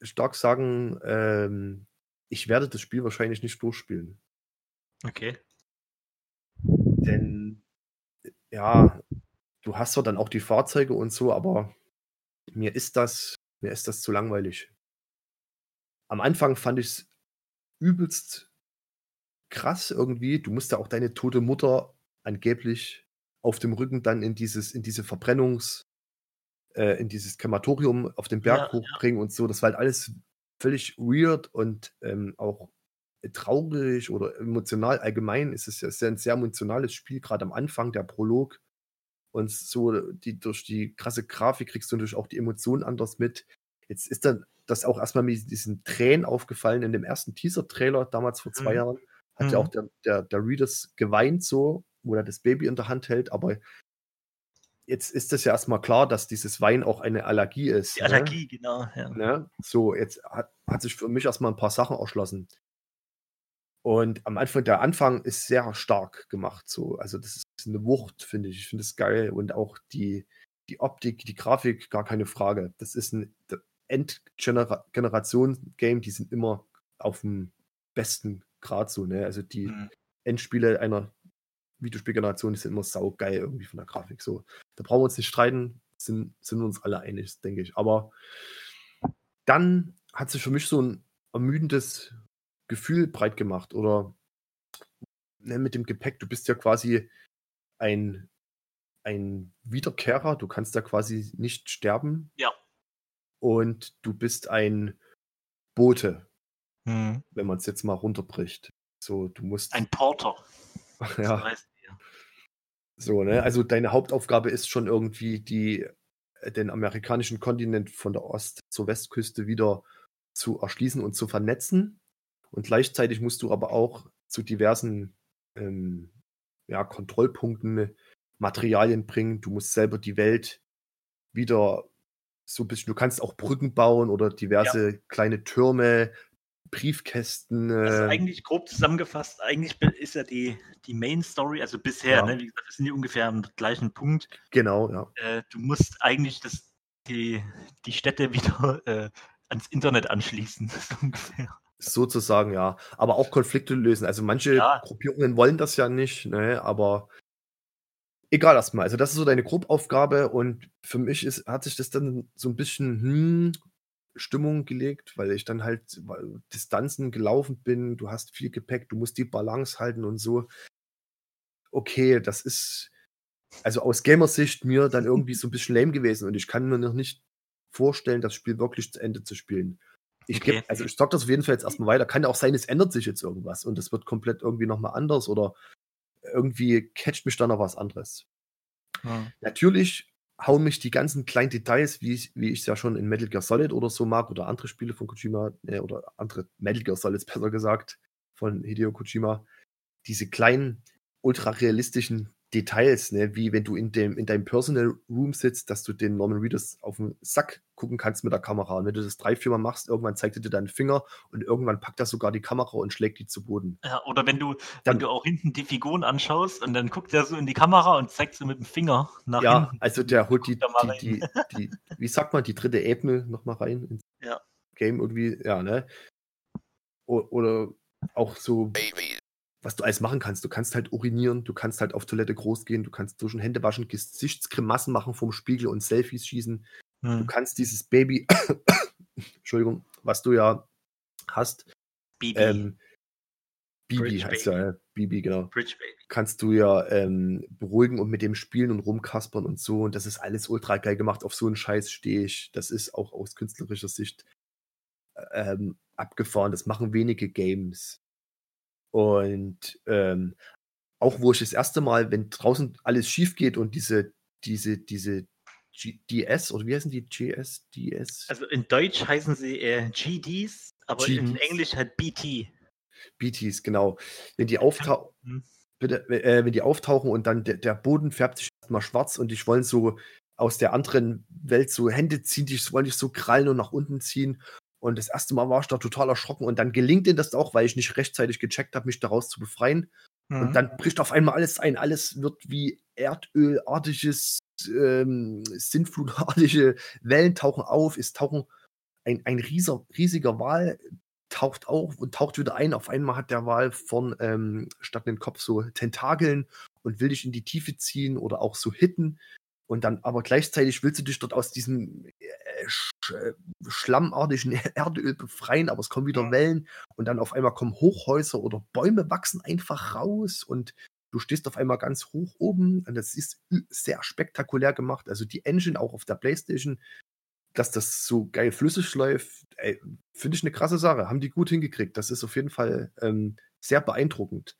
stark sagen, ähm, ich werde das Spiel wahrscheinlich nicht durchspielen. Okay. Denn ja, du hast zwar dann auch die Fahrzeuge und so, aber mir ist das, mir ist das zu langweilig. Am Anfang fand ich es übelst krass irgendwie. Du musst ja auch deine tote Mutter angeblich auf dem Rücken dann in dieses, in diese Verbrennungs, äh, in dieses Krematorium auf den Berg Ja, hochbringen und so. Das war halt alles völlig weird und ähm, auch traurig oder emotional. Allgemein ist es ja ist ja ein sehr emotionales Spiel, gerade am Anfang, der Prolog. Und so, die, durch die krasse Grafik kriegst du natürlich auch die Emotionen anders mit. Jetzt ist dann das auch erstmal mit diesen Tränen aufgefallen in dem ersten Teaser-Trailer, damals vor zwei Mhm. Jahren. Hat ja Mhm. auch der, der, der Readers geweint so, wo er das Baby in der Hand hält, aber jetzt ist das ja erstmal klar, dass dieses Wein auch eine Allergie ist. Die ne? Allergie, genau. Ja. Ne? So, jetzt hat, hat sich für mich erstmal ein paar Sachen erschlossen. Und am Anfang, der Anfang ist sehr stark gemacht. So. Also, das ist eine Wucht, finde ich. Ich finde es geil. Und auch die, die Optik, die Grafik, gar keine Frage. Das ist ein Endgeneration-Game, die sind immer auf dem besten Grad so. Ne? Also, die Mhm. Endspiele einer Videospielgeneration, die sind immer saugeil irgendwie von der Grafik. So. Da brauchen wir uns nicht streiten, sind, sind uns alle einig, denke ich. Aber dann hat sich für mich so ein ermüdendes Gefühl breit gemacht. Oder ne, mit dem Gepäck, du bist ja quasi ein, ein Wiederkehrer, du kannst ja quasi nicht sterben. Ja. Und du bist ein Bote, Mhm. wenn man es jetzt mal runterbricht. So, du musst. Ein Porter. [laughs] So ja, heißt er. so, ne? Also deine Hauptaufgabe ist schon irgendwie die, äh, den amerikanischen Kontinent von der Ost- zur Westküste wieder zu erschließen und zu vernetzen. Und gleichzeitig musst du aber auch zu diversen ähm, ja, Kontrollpunkten Materialien bringen. Du musst selber die Welt wieder so ein bisschen, du kannst auch Brücken bauen oder diverse kleine Türme, Briefkästen. Äh, eigentlich grob zusammengefasst, eigentlich ist ja die, die Main Story, also bisher, Ja. ne, wie gesagt, wir sind hier ungefähr am gleichen Punkt. genau, ja. Äh, du musst eigentlich das, die, die Städte [laughs] wieder äh, ans Internet anschließen, [laughs] so ungefähr. Sozusagen, ja. Aber auch Konflikte lösen. Also manche Ja. Gruppierungen wollen das ja nicht, ne? aber egal erstmal. Also das ist so deine Gruppaufgabe und für mich ist, hat sich das dann so ein bisschen hm, Stimmung gelegt, weil ich dann halt weil Distanzen gelaufen bin. Du hast viel Gepäck, du musst die Balance halten und so. Okay, das ist also aus Gamersicht mir dann irgendwie so ein bisschen lame gewesen und ich kann mir noch nicht vorstellen, das Spiel wirklich zu Ende zu spielen. Ich Okay. geb, also ich sag das auf jeden Fall jetzt erstmal weiter. Kann ja auch sein, es ändert sich jetzt irgendwas und es wird komplett irgendwie nochmal anders oder irgendwie catcht mich dann noch was anderes. Ja. Natürlich hauen mich die ganzen kleinen Details, wie ich, wie ich es ja schon in Metal Gear Solid oder so mag, oder andere Spiele von Kojima, äh, oder andere Metal Gear Solids [laughs] besser gesagt, von Hideo Kojima, diese kleinen, ultra realistischen Details, ne, wie wenn du in, dem, in deinem Personal Room sitzt, dass du den Norman Reedus auf den Sack gucken kannst mit der Kamera. Und wenn du das drei, viermal machst, irgendwann zeigt er dir deinen Finger und irgendwann packt er sogar die Kamera und schlägt die zu Boden. Ja, oder wenn du, Dann- wenn du auch hinten die Figuren anschaust und dann guckt er so in die Kamera und zeigt so mit dem Finger nach Ja, hinten. also der holt die, mal die, die, die, wie sagt man, die dritte Ebene nochmal rein ins Ja. Game irgendwie, ja, ne? O oder auch so, was du alles machen kannst. Du kannst halt urinieren, du kannst halt auf Toilette groß gehen, du kannst durch den Hände waschen, Gesichtsgrimassen machen vom Spiegel und Selfies schießen. Du Hm. kannst dieses Baby, [coughs] Entschuldigung, was du ja hast, Bibi, ähm, Bibi Bridge heißt Baby. ja, äh, Bibi, genau Bridge Baby. kannst du ja ähm, beruhigen und mit dem spielen und rumkaspern und so. Und das ist alles ultra geil gemacht. Auf so einen Scheiß stehe ich. Das ist auch aus künstlerischer Sicht ähm, abgefahren. Das machen wenige Games. Und ähm, auch wo ich das erste Mal, wenn draußen alles schief geht und diese, diese, diese G DS oder wie heißen die? GS, DS? Also in Deutsch heißen sie äh, GDs, aber GDs. in Englisch halt BT. BTs, genau. Wenn die auftauchen, hm. bitte, äh, wenn die auftauchen und dann der, der Boden färbt sich erstmal schwarz und ich wollen so aus der anderen Welt so Hände ziehen, die wollen dich so krallen und nach unten ziehen. Und das erste Mal war ich da total erschrocken und dann gelingt ihnen das auch, weil ich nicht rechtzeitig gecheckt habe, mich daraus zu befreien. Mhm. Und dann bricht auf einmal alles ein. Alles wird wie Erdölartiges, ähm, Sintflutartige [laughs] Wellen tauchen auf. Es tauchen ein, ein rieser, riesiger Wal taucht auf und taucht wieder ein. Auf einmal hat der Wal von ähm, statt den Kopf so Tentakeln und will dich in die Tiefe ziehen oder auch so hitten. Und dann aber gleichzeitig willst du dich dort aus diesem äh, sch äh, schlammartigen [laughs] Erdöl befreien, aber es kommen wieder Wellen und dann auf einmal kommen Hochhäuser oder Bäume wachsen einfach raus und du stehst auf einmal ganz hoch oben und das ist sehr spektakulär gemacht. Also die Engine auch auf der Playstation, dass das so geil flüssig läuft, finde ich eine krasse Sache. Haben die gut hingekriegt. Das ist auf jeden Fall ähm, sehr beeindruckend.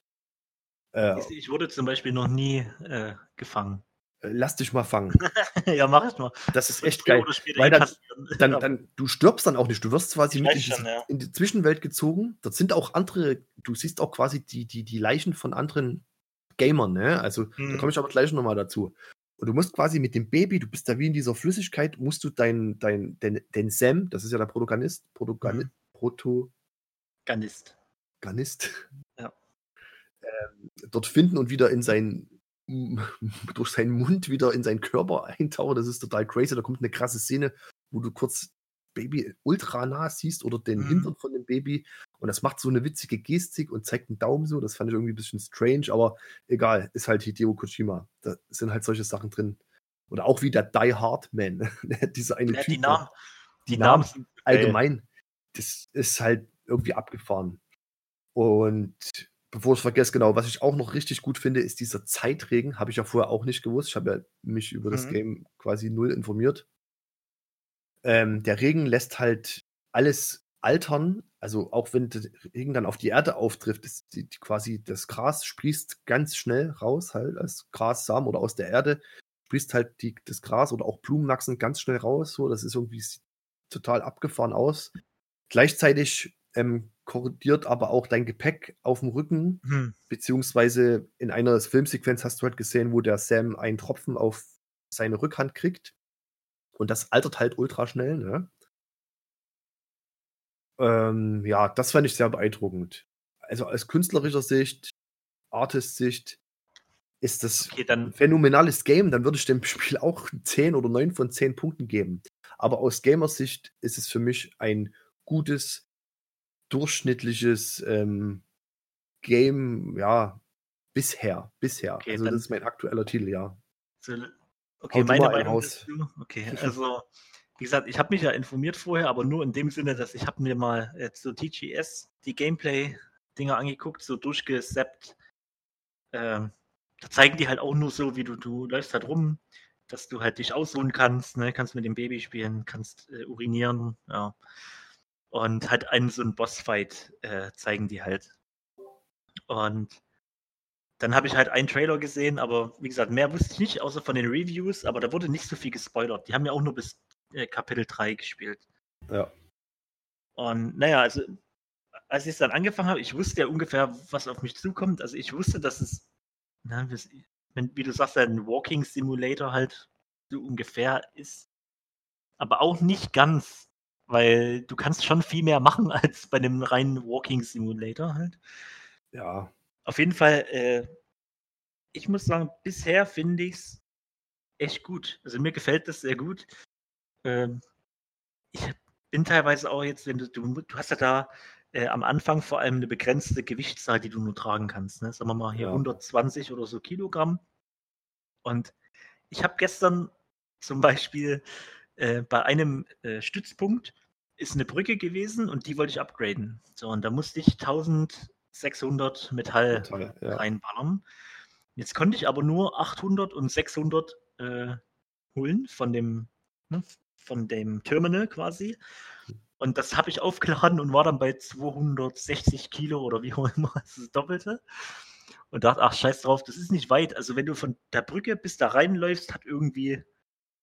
Äh, ich wurde zum Beispiel noch nie äh, gefangen. Äh, lass dich mal fangen. [laughs] ja, mach ich mal. Das ist echt geil. Weil dann, dann, dann, du stirbst dann auch nicht. Du wirst quasi mit in, schon, ja. in, die Zwischenwelt gezogen. Dort sind auch andere, du siehst auch quasi die, die, die Leichen von anderen Gamern, ne? Also, hm. da komme ich aber gleich nochmal dazu. Und du musst quasi mit dem Baby, du bist da wie in dieser Flüssigkeit, musst du dein, dein, den, den Sam, das ist ja der Protagonist, Protagonist, hm. Protagonist. Ganist. [laughs] Ja. Ähm, dort finden und wieder in sein [laughs] durch seinen Mund wieder in seinen Körper eintauchen. Das ist total crazy. Da kommt eine krasse Szene, wo du kurz Baby ultra nah siehst oder den mhm. Hintern von dem Baby. Und das macht so eine witzige Gestik und zeigt einen Daumen so. Das fand ich irgendwie ein bisschen strange, aber egal, ist halt Hideo Kojima. Da sind halt solche Sachen drin. Oder auch wie der Die Hard Man. [laughs] Diese eine ja, typ, die Namen, die Namen allgemein. Das ist halt irgendwie abgefahren. Und bevor ich vergesse, genau, was ich auch noch richtig gut finde, ist dieser Zeitregen. Habe ich ja vorher auch nicht gewusst. Ich habe ja mich über das mhm. Game quasi null informiert. Ähm, der Regen lässt halt alles altern. Also auch wenn der Regen dann auf die Erde auftrifft, ist die, quasi das Gras sprießt ganz schnell raus, halt als Grassamen oder aus der Erde sprießt halt die, das Gras oder auch Blumen wachsen ganz schnell raus. So, das ist irgendwie total abgefahren aus. Gleichzeitig ähm, korrodiert aber auch dein Gepäck auf dem Rücken, hm. beziehungsweise in einer Filmsequenz hast du halt gesehen, wo der Sam einen Tropfen auf seine Rückhand kriegt. Und das altert halt ultra schnell, ne? Ähm, ja, das fand ich sehr beeindruckend. Also aus künstlerischer Sicht, Artist-Sicht, ist das okay, ein phänomenales Game. Dann würde ich dem Spiel auch 10 oder 9 von 10 Punkten geben. Aber aus Gamersicht ist es für mich ein gutes, durchschnittliches ähm, Game, ja, bisher. Bisher. Okay, also, das ist mein aktueller Titel, ja. Okay, Haut meine Meinung dazu. Okay, [laughs] also, wie gesagt, ich habe mich ja informiert vorher, aber nur in dem Sinne, dass ich habe mir mal jetzt so TGS die Gameplay-Dinger angeguckt, so durchgesappt. Ähm, da zeigen die halt auch nur so, wie du, du läufst halt rum, dass du halt dich ausruhen kannst, ne? kannst mit dem Baby spielen, kannst äh, urinieren, ja. Und halt einen so einen Bossfight äh, zeigen die halt. Und dann habe ich halt einen Trailer gesehen, aber wie gesagt, mehr wusste ich nicht, außer von den Reviews, aber da wurde nicht so viel gespoilert. Die haben ja auch nur bis äh, Kapitel 3 gespielt. Ja. Und naja, also als ich es dann angefangen habe, ich wusste ja ungefähr, was auf mich zukommt. Also ich wusste, dass es, na, wie du sagst, ein Walking Simulator halt so ungefähr ist. Aber auch nicht ganz. Weil du kannst schon viel mehr machen [laughs] als bei einem reinen Walking Simulator halt. Ja. Auf jeden Fall, äh, ich muss sagen, bisher finde ich es echt gut. Also mir gefällt das sehr gut. Ähm, ich bin teilweise auch jetzt, wenn du, du, du hast ja da äh, am Anfang vor allem eine begrenzte Gewichtszahl, die du nur tragen kannst. Ne? Sagen wir mal hier ja. 120 oder so Kilogramm. Und ich habe gestern zum Beispiel äh, bei einem äh, Stützpunkt ist eine Brücke gewesen und die wollte ich upgraden. So, und da musste ich 1600 Metall, Metall ja. reinballern. Jetzt konnte ich aber nur 800 und 600 äh, holen von dem, ne, von dem Terminal quasi. Und das habe ich aufgeladen und war dann bei 260 Kilo oder wie auch immer, [laughs] das, ist das Doppelte. Und dachte, ach, scheiß drauf, das ist nicht weit. Also, wenn du von der Brücke bis da reinläufst, hat irgendwie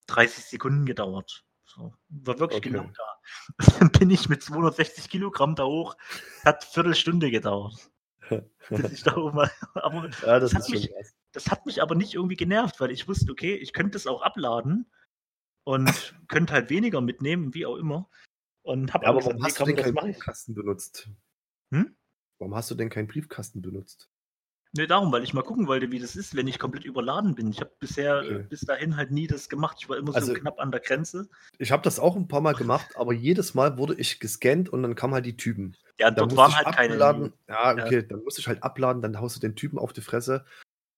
30 Sekunden gedauert. So, war wirklich Okay. genau da. Dann bin ich mit 260 Kilogramm da hoch. Hat Viertelstunde gedauert. [laughs] Bis ich da oben. Aber Ja, das Das hat mich- das hat mich aber nicht irgendwie genervt, weil ich wusste, okay, ich könnte es auch abladen und könnte halt weniger mitnehmen, wie auch immer. Und habe Ja, aber warum hast du denn keinen. Briefkasten benutzt? Hm? Warum hast du denn keinen Briefkasten benutzt? Nee, darum, weil ich mal gucken wollte, wie das ist, wenn ich komplett überladen bin. Ich habe bisher Okay. äh, bis dahin halt nie das gemacht. Ich war immer Also- so knapp an der Grenze. Ich habe das auch ein paar Mal gemacht, aber jedes Mal wurde ich gescannt und dann kamen halt die Typen. Ja, Dann dort waren ich halt keine. abladen. Ja, Ja. okay, dann musste ich halt abladen, dann haust du den Typen auf die Fresse.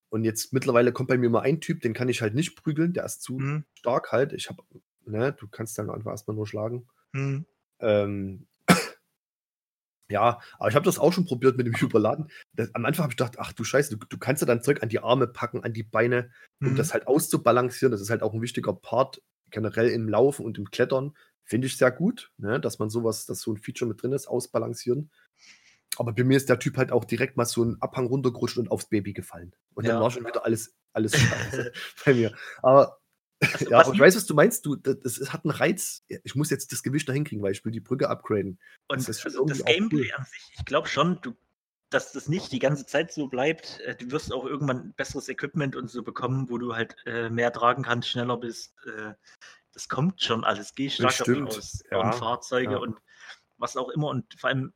Und jetzt mittlerweile kommt bei mir mal ein Typ, den kann ich halt nicht prügeln, der ist zu Hm, stark halt. Ich habe, ne, du kannst dann einfach erstmal nur schlagen. hm. Ähm, ja, aber ich habe das auch schon probiert mit dem Überladen. Das, am Anfang habe ich gedacht, ach du Scheiße, du, du kannst ja dann Zeug an die Arme packen, an die Beine, um hm. das halt auszubalancieren. Das ist halt auch ein wichtiger Part generell im Laufen und im Klettern. Finde ich sehr gut, ne, dass man sowas, dass so ein Feature mit drin ist, ausbalancieren. Aber bei mir ist der Typ halt auch direkt mal so einen Abhang runtergerutscht und aufs Baby gefallen. Und dann Ja. war schon wieder alles, alles [laughs] scheiße bei mir. Aber Also, [laughs] ja, aber ich weiß, was du meinst. Du, das, das hat einen Reiz. Ich muss jetzt das Gewicht da hinkriegen, weil ich will die Brücke upgraden. Und Das also das Gameplay an sich, ich glaube schon, du, dass das nicht die ganze Zeit so bleibt. Äh, Du wirst auch irgendwann besseres Equipment und so bekommen, wo du halt äh, mehr tragen kannst, schneller bist. Äh, das kommt schon alles. Ich stark davon aus. ja, und Fahrzeuge ja. und was auch immer. Und vor allem,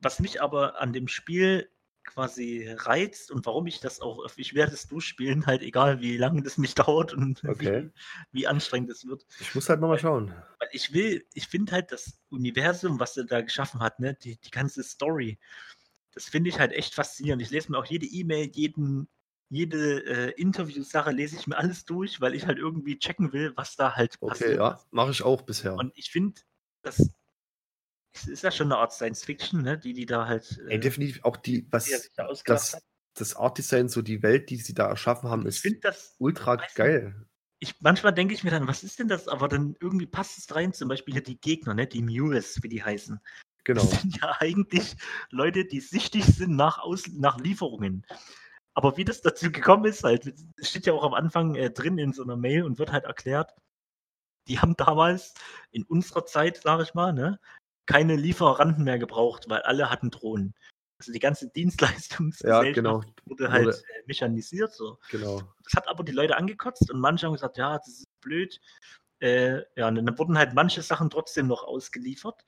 was mich aber an dem Spiel quasi reizt und warum ich das auch, ich werde es durchspielen, halt egal wie lange das mich [laughs] dauert und Okay. wie, wie anstrengend es wird. Ich muss halt nochmal schauen. Weil ich will, ich finde halt das Universum, was er da geschaffen hat, ne, die, die ganze Story, das finde ich halt echt faszinierend. Ich lese mir auch jede E-Mail, jeden, jede äh, Interviewsache lese ich mir alles durch, weil ich halt irgendwie checken will, was da halt Okay, passiert. ja, mache ich auch bisher. Und ich finde, das es ist ja schon eine Art Science Fiction, ne, die die da halt, Ey, äh, definitiv auch die, was die da das, hat. das Art Design, so die Welt, die sie da erschaffen haben, Ich ist das ultra geil. ich, manchmal denke ich mir dann, was ist denn das? Aber dann irgendwie passt es rein, zum Beispiel hier die Gegner, ne? die Mules, wie die heißen. Genau. Das sind ja eigentlich Leute, die süchtig sind nach, Aus nach Lieferungen. Aber wie das dazu gekommen ist, halt, steht ja auch am Anfang äh, drin in so einer Mail und wird halt erklärt, die haben damals in unserer Zeit, sage ich mal, ne, keine Lieferanten mehr gebraucht, weil alle hatten Drohnen. Also die ganze [laughs] Ja, Dienstleistungsgesellschaft genau. wurde halt Wurde- äh, mechanisiert. So. Genau. Das hat aber die Leute angekotzt und manche haben gesagt, ja, das ist blöd. Äh, ja, und dann wurden halt manche Sachen trotzdem noch ausgeliefert.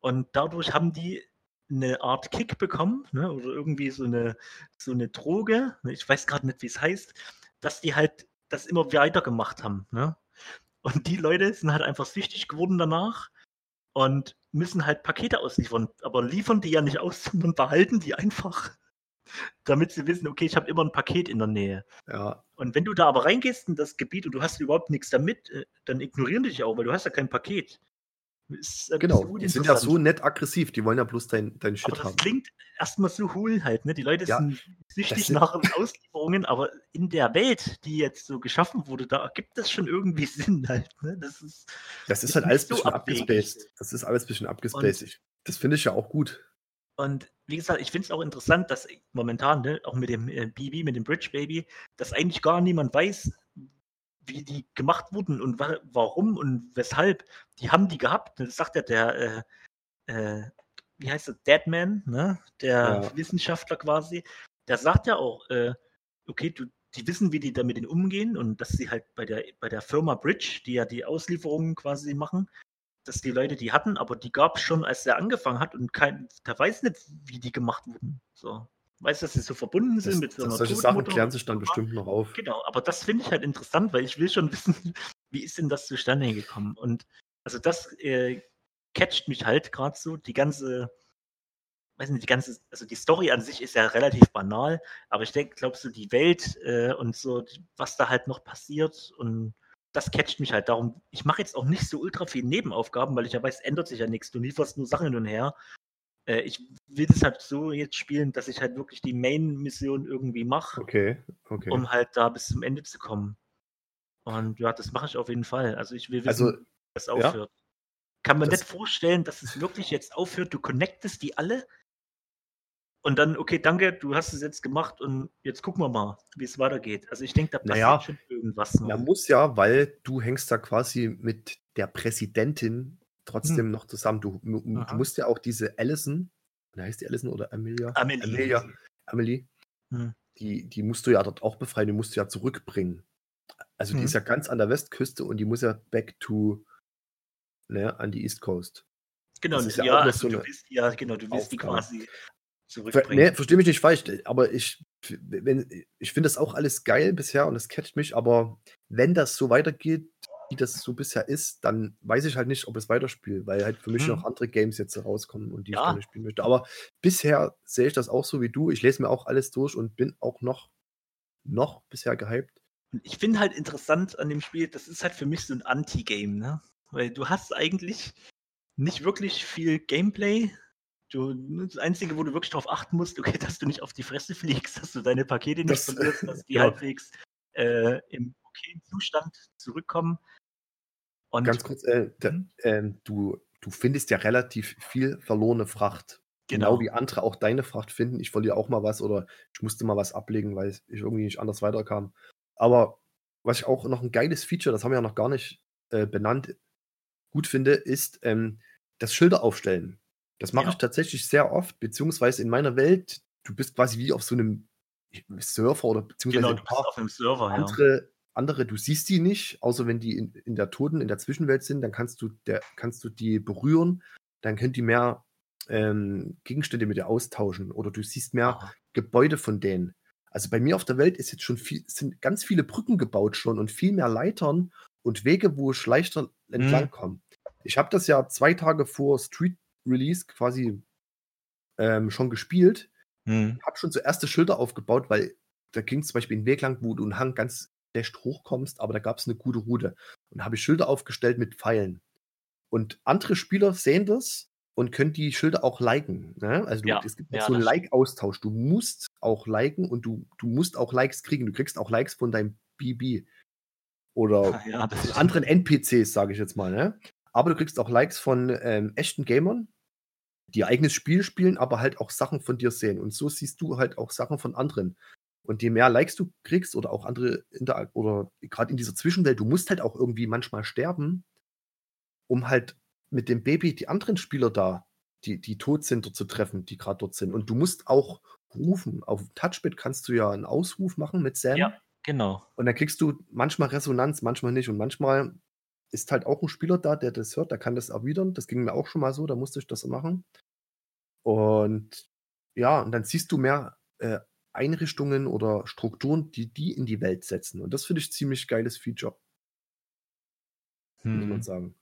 Und dadurch haben die eine Art Kick bekommen, ne, oder irgendwie so eine, so eine Droge, ne, ich weiß gerade nicht, wie es heißt, dass die halt das immer weitergemacht haben. Ne? Und die Leute sind halt einfach süchtig geworden danach und müssen halt Pakete ausliefern. Aber liefern die ja nicht aus, [laughs] sondern behalten die einfach, damit sie wissen, okay, ich habe immer ein Paket in der Nähe. Ja, Und wenn du da aber reingehst in das Gebiet und du hast überhaupt nichts damit, äh, dann ignorieren die dich auch, weil du hast ja kein Paket. Ist ein genau. Die sind ja so nett aggressiv. Die wollen ja bloß dein, dein Aber Shit das haben. klingt erstmal so hohl halt, ne? Die Leute Ja, sind süchtig nach [laughs] Auslieferungen, aber in der Welt, die jetzt so geschaffen wurde, da ergibt das schon irgendwie [laughs] Sinn halt, ne? Das ist, Das ist halt alles ein so bisschen abgespaced. Das ist alles ein bisschen abgespaced. Das finde ich ja auch gut. Und wie gesagt, ich finde es auch interessant, dass momentan, ne, auch mit dem äh, BB, mit dem Bridge Baby, dass eigentlich gar niemand weiß, wie die gemacht wurden und wa warum und weshalb. Die haben die gehabt. Das sagt ja der, äh, äh, wie heißt der, Deadman, ne? der Ja. Wissenschaftler quasi. Der sagt ja auch, äh, okay, du, die wissen, wie die damit umgehen und dass sie halt bei der, bei der Firma Bridge, die ja die Auslieferungen quasi machen, dass die Leute die hatten, aber die gab es schon, als er angefangen hat und kein, der weiß nicht, wie die gemacht wurden. So. Weiß, dass sie so verbunden sind Das, mit so einer solche Sachen Todmutter. klären sich dann bestimmt noch auf. Genau, aber das finde ich halt interessant, weil ich will schon [laughs] wissen, wie ist denn das zustande gekommen? Und also das äh, catcht mich halt gerade so. Die ganze, weiß nicht, die ganze, also die Story an sich ist ja relativ banal, aber ich denke, glaubst du, die Welt äh, und so, was da halt noch passiert und das catcht mich halt darum. Ich mache jetzt auch nicht so ultra viel Nebenaufgaben, weil ich ja weiß, ändert sich ja nichts. Du lieferst nur Sachen hin und her. Äh, ich will das halt so jetzt spielen, dass ich halt wirklich die Main-Mission irgendwie mache Okay, okay. um halt da bis zum Ende zu kommen. Und ja, das mache ich auf jeden Fall. Also ich will wissen, Also, wie das ja. aufhört. Kann man Das- nicht vorstellen, dass es wirklich jetzt aufhört, du connectest die alle und dann, okay, danke, du hast es jetzt gemacht und jetzt gucken wir mal, wie es weitergeht. Also ich denke, da passiert Naja, schon irgendwas noch. Man muss ja, weil du hängst da quasi mit der Präsidentin trotzdem noch zusammen. Du, du musst ja auch diese Allison, wie heißt die Allison oder Amelia? Amelie. Amelia, Amelie, Hm. die, die musst du ja dort auch befreien, die musst du ja zurückbringen. Also die Hm. ist ja ganz an der Westküste und die muss ja back to, ne, an die East Coast. Genau, das ist ja ja, also so du willst, ja, genau, du willst die quasi Ver zurückbringen. ne, verstehe mich nicht falsch, aber ich, wenn, ich finde das auch alles geil bisher und es catcht mich, aber wenn das so weitergeht, wie das so bisher ist, dann weiß ich halt nicht, ob ich es weiterspiele, weil halt für mich Hm. noch andere Games jetzt rauskommen und die ich Ja. gerne spielen möchte. Aber bisher sehe ich das auch so wie du. Ich lese mir auch alles durch und bin auch noch, noch bisher gehypt. Und ich finde halt interessant an dem Spiel, das ist halt für mich so ein Anti-Game, ne? Weil du hast eigentlich nicht wirklich viel Gameplay. Du, das Einzige, wo du wirklich darauf achten musst, okay, [laughs] dass du nicht auf die Fresse fliegst, dass du deine Pakete nicht Das- verlierst, dass die ja. halbwegs äh, im okayen Zustand zurückkommen. Und Ganz kurz, äh, ähm, du, du findest ja relativ viel verlorene Fracht. Genau. Genau. wie andere auch deine Fracht finden. Ich verliere auch mal was oder ich musste mal was ablegen, weil ich irgendwie nicht anders weiterkam. Aber was ich auch noch ein geiles Feature, das haben wir ja noch gar nicht äh, benannt, gut finde, ist ähm, das Schilder aufstellen. Das mache Ja. ich tatsächlich sehr oft, beziehungsweise in meiner Welt, du bist quasi wie auf so einem Surfer oder beziehungsweise genau, ein paar auf einem Server, ja. Andere, du siehst die nicht, außer wenn die in, in der Toten, in der Zwischenwelt sind, dann kannst du, der, kannst du die berühren, dann können die mehr ähm, Gegenstände mit dir austauschen oder du siehst mehr Ah, Gebäude von denen. Also bei mir auf der Welt ist jetzt schon viel, sind ganz viele Brücken gebaut schon und viel mehr Leitern und Wege, wo ich leichter entlang komme. Ich habe das ja zwei Tage vor Street Release quasi ähm, schon gespielt hm. habe schon so erste Schilder aufgebaut, weil da ging zum Beispiel ein Weg lang, wo du einen Hang ganz schlecht hochkommst, aber da gab es eine gute Route. Und da habe ich Schilder aufgestellt mit Pfeilen. Und andere Spieler sehen das und können die Schilder auch liken. Ne? Also du, Ja, es gibt ja, so einen. Like-Austausch. Du musst auch liken und du, du musst auch Likes kriegen. Du kriegst auch Likes von deinem BB. Oder [laughs] ja, anderen NPCs, sage ich jetzt mal. Ne? Aber du kriegst auch Likes von ähm, echten Gamern, die ihr eigenes Spiel spielen, aber halt auch Sachen von dir sehen. Und so siehst du halt auch Sachen von anderen. Und je mehr Likes du kriegst oder auch andere Interak oder gerade in dieser Zwischenwelt, du musst halt auch irgendwie manchmal sterben, um halt mit dem Baby die anderen Spieler da, die, die tot sind, dort zu treffen, die gerade dort sind. Und du musst auch rufen. Auf Touchpad kannst du ja einen Ausruf machen mit Sam. Ja, genau. Und dann kriegst du manchmal Resonanz, manchmal nicht. Und manchmal ist halt auch ein Spieler da, der das hört, der kann das erwidern. Das ging mir auch schon mal so, da musste ich das machen. Und ja, und dann siehst du mehr äh, Einrichtungen oder Strukturen, die die in die Welt setzen. Und das finde ich ziemlich geiles Feature, muss man Hm. sagen.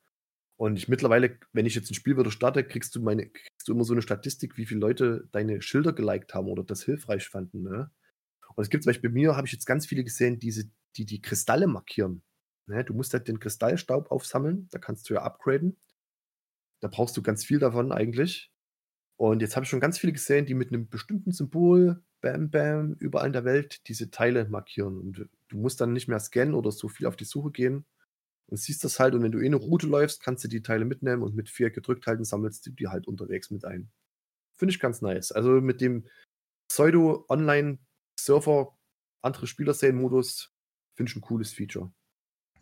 Und ich mittlerweile, wenn ich jetzt ein Spiel wieder starte, kriegst du meine, kriegst du immer so eine Statistik, wie viele Leute deine Schilder geliked haben oder das hilfreich fanden. Ne? Und es gibt zum Beispiel bei mir, habe ich jetzt ganz viele gesehen, diese, die die Kristalle markieren. Ne? Du musst halt den Kristallstaub aufsammeln, da kannst du ja upgraden. Da brauchst du ganz viel davon eigentlich. Und jetzt habe ich schon ganz viele gesehen, die mit einem bestimmten Symbol, bam, bam, überall in der Welt diese Teile markieren. Und du musst dann nicht mehr scannen oder so viel auf die Suche gehen und siehst das halt. Und wenn du eh eine Route läufst, kannst du die Teile mitnehmen und mit vier gedrückt halten, sammelst du die halt unterwegs mit ein. Finde ich ganz nice. Also mit dem Pseudo-Online-Server andere Spieler sehen Modus, finde ich ein cooles Feature.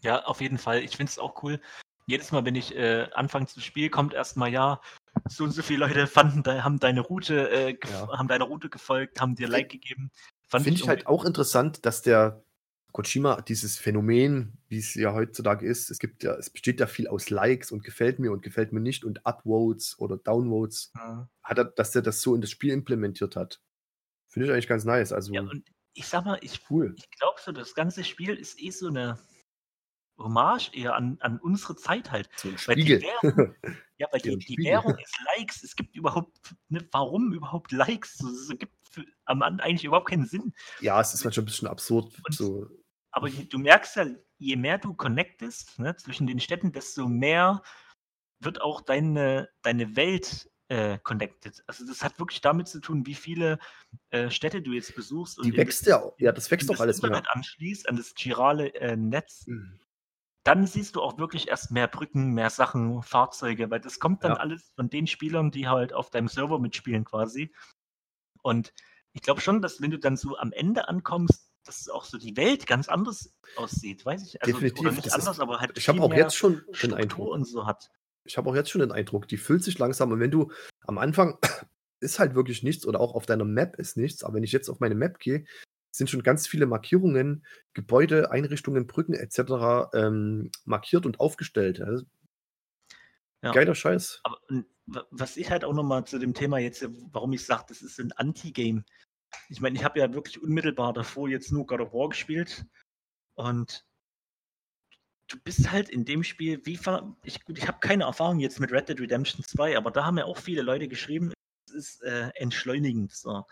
Ja, auf jeden Fall. Ich finde es auch cool. Jedes Mal, wenn ich äh, anfange zu spielen, kommt erstmal ja, so und so viele Leute fanden, de haben deine Route, äh, Ja. haben deiner Route gefolgt, haben dir Like gegeben. Finde ich halt auch interessant, dass der Kojima dieses Phänomen, wie es ja heutzutage ist, es gibt ja, es besteht ja viel aus Likes und gefällt mir und gefällt mir nicht und Upvotes oder Downvotes, Ja. hat er, dass er das so in das Spiel implementiert hat. Finde ich eigentlich ganz nice. Also ja, und ich sag mal, ich, cool. ich glaube so, das ganze Spiel ist eh so eine Hommage eher an, an unsere Zeit halt. So Weil die. Währung, [laughs] ja, weil die, die. Währung ist Likes. Es gibt überhaupt, ne, warum überhaupt Likes? Es gibt für, am Ende eigentlich überhaupt keinen Sinn. ja, es ist manchmal ein bisschen absurd. Und- So, Aber du merkst ja, je mehr du connectest ne, zwischen den Städten, desto mehr wird auch deine, deine Welt äh, connected. Also das hat wirklich damit zu tun, wie viele äh, Städte du jetzt besuchst die wächst ja, auch- ja, das wächst doch alles mehr. Internet anschließt, an das girale äh, Netz. Mhm. Dann siehst du auch wirklich erst mehr Brücken, mehr Sachen, Fahrzeuge, weil das kommt dann Ja. alles von den Spielern, die halt auf deinem Server mitspielen quasi. Und ich glaube schon, dass wenn du dann so am Ende ankommst, dass auch so die Welt ganz anders aussieht, weiß ich. Also, Definitiv. nicht anders, ist, aber halt ich habe auch jetzt schon den Eindruck. Und so hat. Ich habe auch jetzt schon den Eindruck, die füllt sich langsam. Und wenn du am Anfang [coughs] ist halt wirklich nichts oder auch auf deiner Map ist nichts, aber wenn ich jetzt auf meine Map gehe, sind schon ganz viele Markierungen, Gebäude, Einrichtungen, Brücken etc. Ähm, markiert und aufgestellt. Also, ja. Geiler Scheiß. Aber was ich halt auch nochmal zu dem Thema jetzt, warum ich sage, das ist ein Anti-Game. Ich meine, ich habe ja wirklich unmittelbar davor jetzt nur God of War gespielt und du bist halt in dem Spiel, wie ich, ich habe keine Erfahrung jetzt mit Red Dead Redemption 2, aber da haben ja auch viele Leute geschrieben, es ist äh, entschleunigend. So.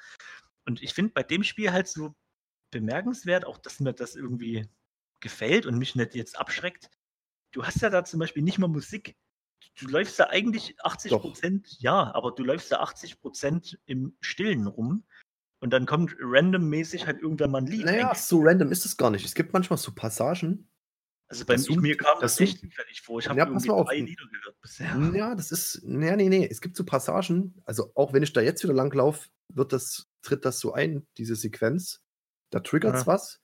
Und ich finde bei dem Spiel halt so bemerkenswert, auch dass mir das irgendwie gefällt und mich nicht jetzt abschreckt. Du hast ja da zum Beispiel nicht mal Musik. Du läufst da eigentlich 80 Prozent, ja, aber du läufst da 80 Prozent im Stillen rum. Und dann kommt randommäßig halt irgendwann mal ein Lied. Naja, so random ist es gar nicht. Es gibt manchmal so Passagen. Also bei das mir kam das, das nicht zufällig vor. Ich habe ja, irgendwie drei Lieder gehört bisher. Ja, das ist. Nee, nee, nee. Es gibt so Passagen. Also auch wenn ich da jetzt wieder langlaufe, wird das, tritt das so ein, diese Sequenz. Da triggert es ja. was.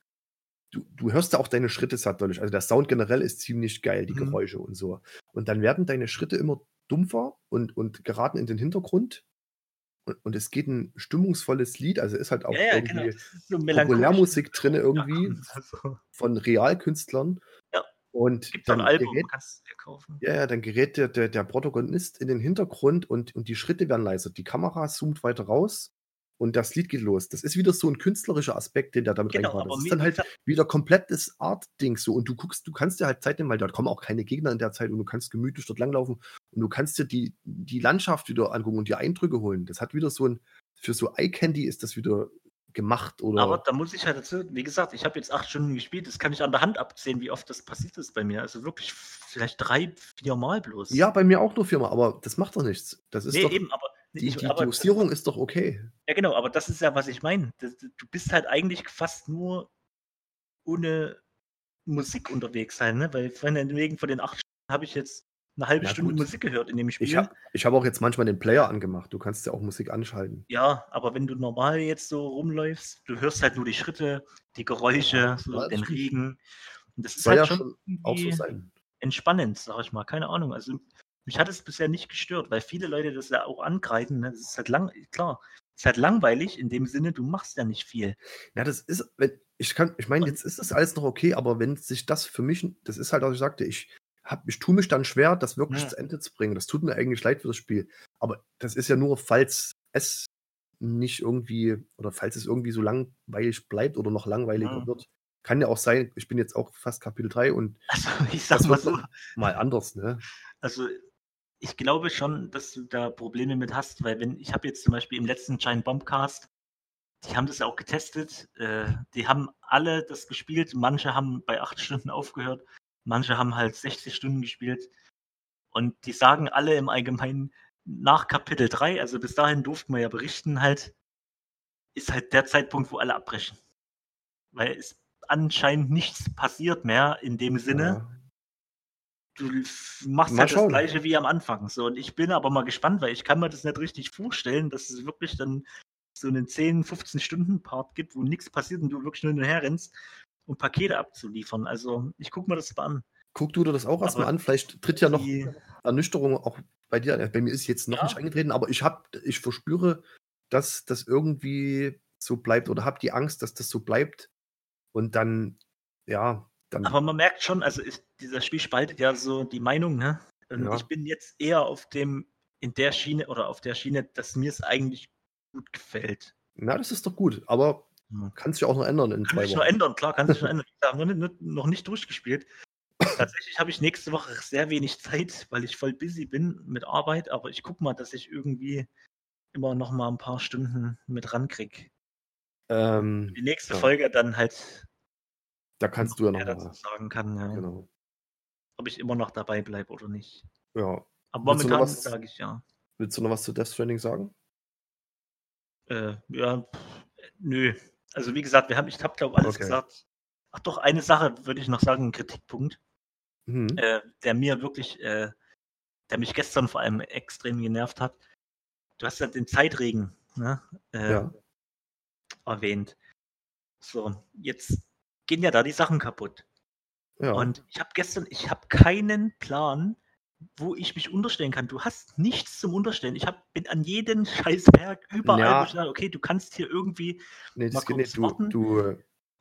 Du, du hörst da auch deine Schritte satt dadurch. Also der Sound generell ist ziemlich geil, die mhm. Geräusche und so. Und dann werden deine Schritte immer dumpfer und, und geraten in den Hintergrund. Und, und es geht ein stimmungsvolles Lied, also ist halt auch ja, ja, irgendwie genau. so Populärmusik drin irgendwie [laughs] also. von Realkünstlern. Ja. Und Gibt dann, Album, gerät, Ja, ja, dann gerät der, der, der Protagonist in den Hintergrund und, und die Schritte werden leiser. Die Kamera zoomt weiter raus und das Lied geht los. Das ist wieder so ein künstlerischer Aspekt, den der damit genau, reingebracht Das ist dann halt wieder komplettes Art-Ding so. Und du guckst, du kannst dir halt Zeit nehmen, weil dort kommen auch keine Gegner in der Zeit und du kannst gemütlich dort langlaufen und du kannst dir die, die Landschaft wieder angucken und die Eindrücke holen. Das hat wieder so ein, für so Eye Candy ist das wieder gemacht oder. Aber da muss ich halt dazu, wie gesagt, ich habe jetzt acht Stunden gespielt, das kann ich an der Hand abzählen, wie oft das passiert ist bei mir. Also wirklich vielleicht drei, vier Mal bloß. Ja, bei mir auch nur viermal, aber das macht doch nichts. Das ist nee, doch, eben, aber die, die aber, Dosierung ist doch okay. Ja, genau, aber das ist ja, was ich meine. Du bist halt eigentlich fast nur ohne Musik unterwegs sein, ne? Weil von wegen von den acht Stunden habe ich jetzt eine halbe ja, Stunde gut. Musik gehört in dem Spiel. Ich habe ich hab auch jetzt manchmal den Player angemacht. Du kannst ja auch Musik anschalten. Ja, aber wenn du normal jetzt so rumläufst, du hörst halt nur die Schritte, die Geräusche, ja, so den Regen. Und das ist halt ja schon auch so sein. entspannend, sag ich mal. Keine Ahnung. Also mich hat es bisher nicht gestört, weil viele Leute das ja auch angreifen. Ne? Das ist halt lang, klar, ist halt langweilig in dem Sinne, du machst ja nicht viel. Ja, das ist, wenn, ich kann, ich meine, jetzt ist das alles noch okay, aber wenn sich das für mich, das ist halt, was ich sagte, ich hab, ich tue mich dann schwer, das wirklich ja. zu Ende zu bringen. Das tut mir eigentlich leid für das Spiel. Aber das ist ja nur, falls es nicht irgendwie, oder falls es irgendwie so langweilig bleibt oder noch langweiliger ja. wird. Kann ja auch sein, ich bin jetzt auch fast Kapitel 3 und also, [laughs] ich sag mal so. Mal anders, ne? Also ich glaube schon, dass du da Probleme mit hast, weil wenn, ich habe jetzt zum Beispiel im letzten Giant Bombcast, die haben das ja auch getestet, äh, die haben alle das gespielt, manche haben bei acht [laughs] Stunden aufgehört, manche haben halt 60 Stunden gespielt und die sagen alle im Allgemeinen, nach Kapitel 3, also bis dahin durften wir ja berichten, halt, ist halt der Zeitpunkt, wo alle abbrechen. Weil es anscheinend nichts passiert mehr in dem Sinne. Ja du machst mal halt schauen. das gleiche wie am Anfang. So, und ich bin aber mal gespannt, weil ich kann mir das nicht richtig vorstellen, dass es wirklich dann so einen 10, 15 Stunden Part gibt, wo nichts passiert und du wirklich nur hinterher rennst, um Pakete abzuliefern. Also ich gucke mir das mal an. Guck du dir das auch erstmal an. Vielleicht tritt ja noch Ernüchterung auch bei dir. Bei mir ist jetzt noch ja. nicht eingetreten, aber ich habe, ich verspüre, dass das irgendwie so bleibt oder habe die Angst, dass das so bleibt. Und dann, ja, dann Aber man merkt schon, also ist, dieser Spiel spaltet ja so die Meinung, ne? Und ja. ich bin jetzt eher auf dem, in der Schiene oder auf der Schiene, dass mir es eigentlich gut gefällt. Na, das ist doch gut, aber hm. kannst du ja auch noch ändern in kann zwei Wochen. noch ändern, klar, kann sich noch ändern. Ich habe noch, noch nicht durchgespielt. Tatsächlich habe ich nächste Woche sehr wenig Zeit, weil ich voll busy bin mit Arbeit, aber ich gucke mal, dass ich irgendwie immer noch mal ein paar Stunden mit rankriege. Ähm, die nächste ja. Folge dann halt da kannst du ja noch dazu sagen kann, ja. Genau. ob ich immer noch dabei bleibe oder nicht. Ja. Aber momentan sage ich ja. Willst du noch was zu Death Stranding sagen? Äh, ja, pff, nö. Also wie gesagt, wir haben, ich habe glaube alles okay. gesagt. Ach doch, eine Sache würde ich noch sagen, ein Kritikpunkt, mhm. äh, der mir wirklich, äh, der mich gestern vor allem extrem genervt hat. Du hast ja den Zeitregen ne, äh, Ja. erwähnt. So, jetzt gehen ja da die Sachen kaputt. Ja. Und ich habe gestern, ich habe keinen Plan, wo ich mich unterstellen kann. Du hast nichts zum Unterstellen. Ich hab, bin an jedem [laughs] Scheißwerk überall, Ja. sage, okay, du kannst hier irgendwie nee, das geht nicht. Du, du, äh,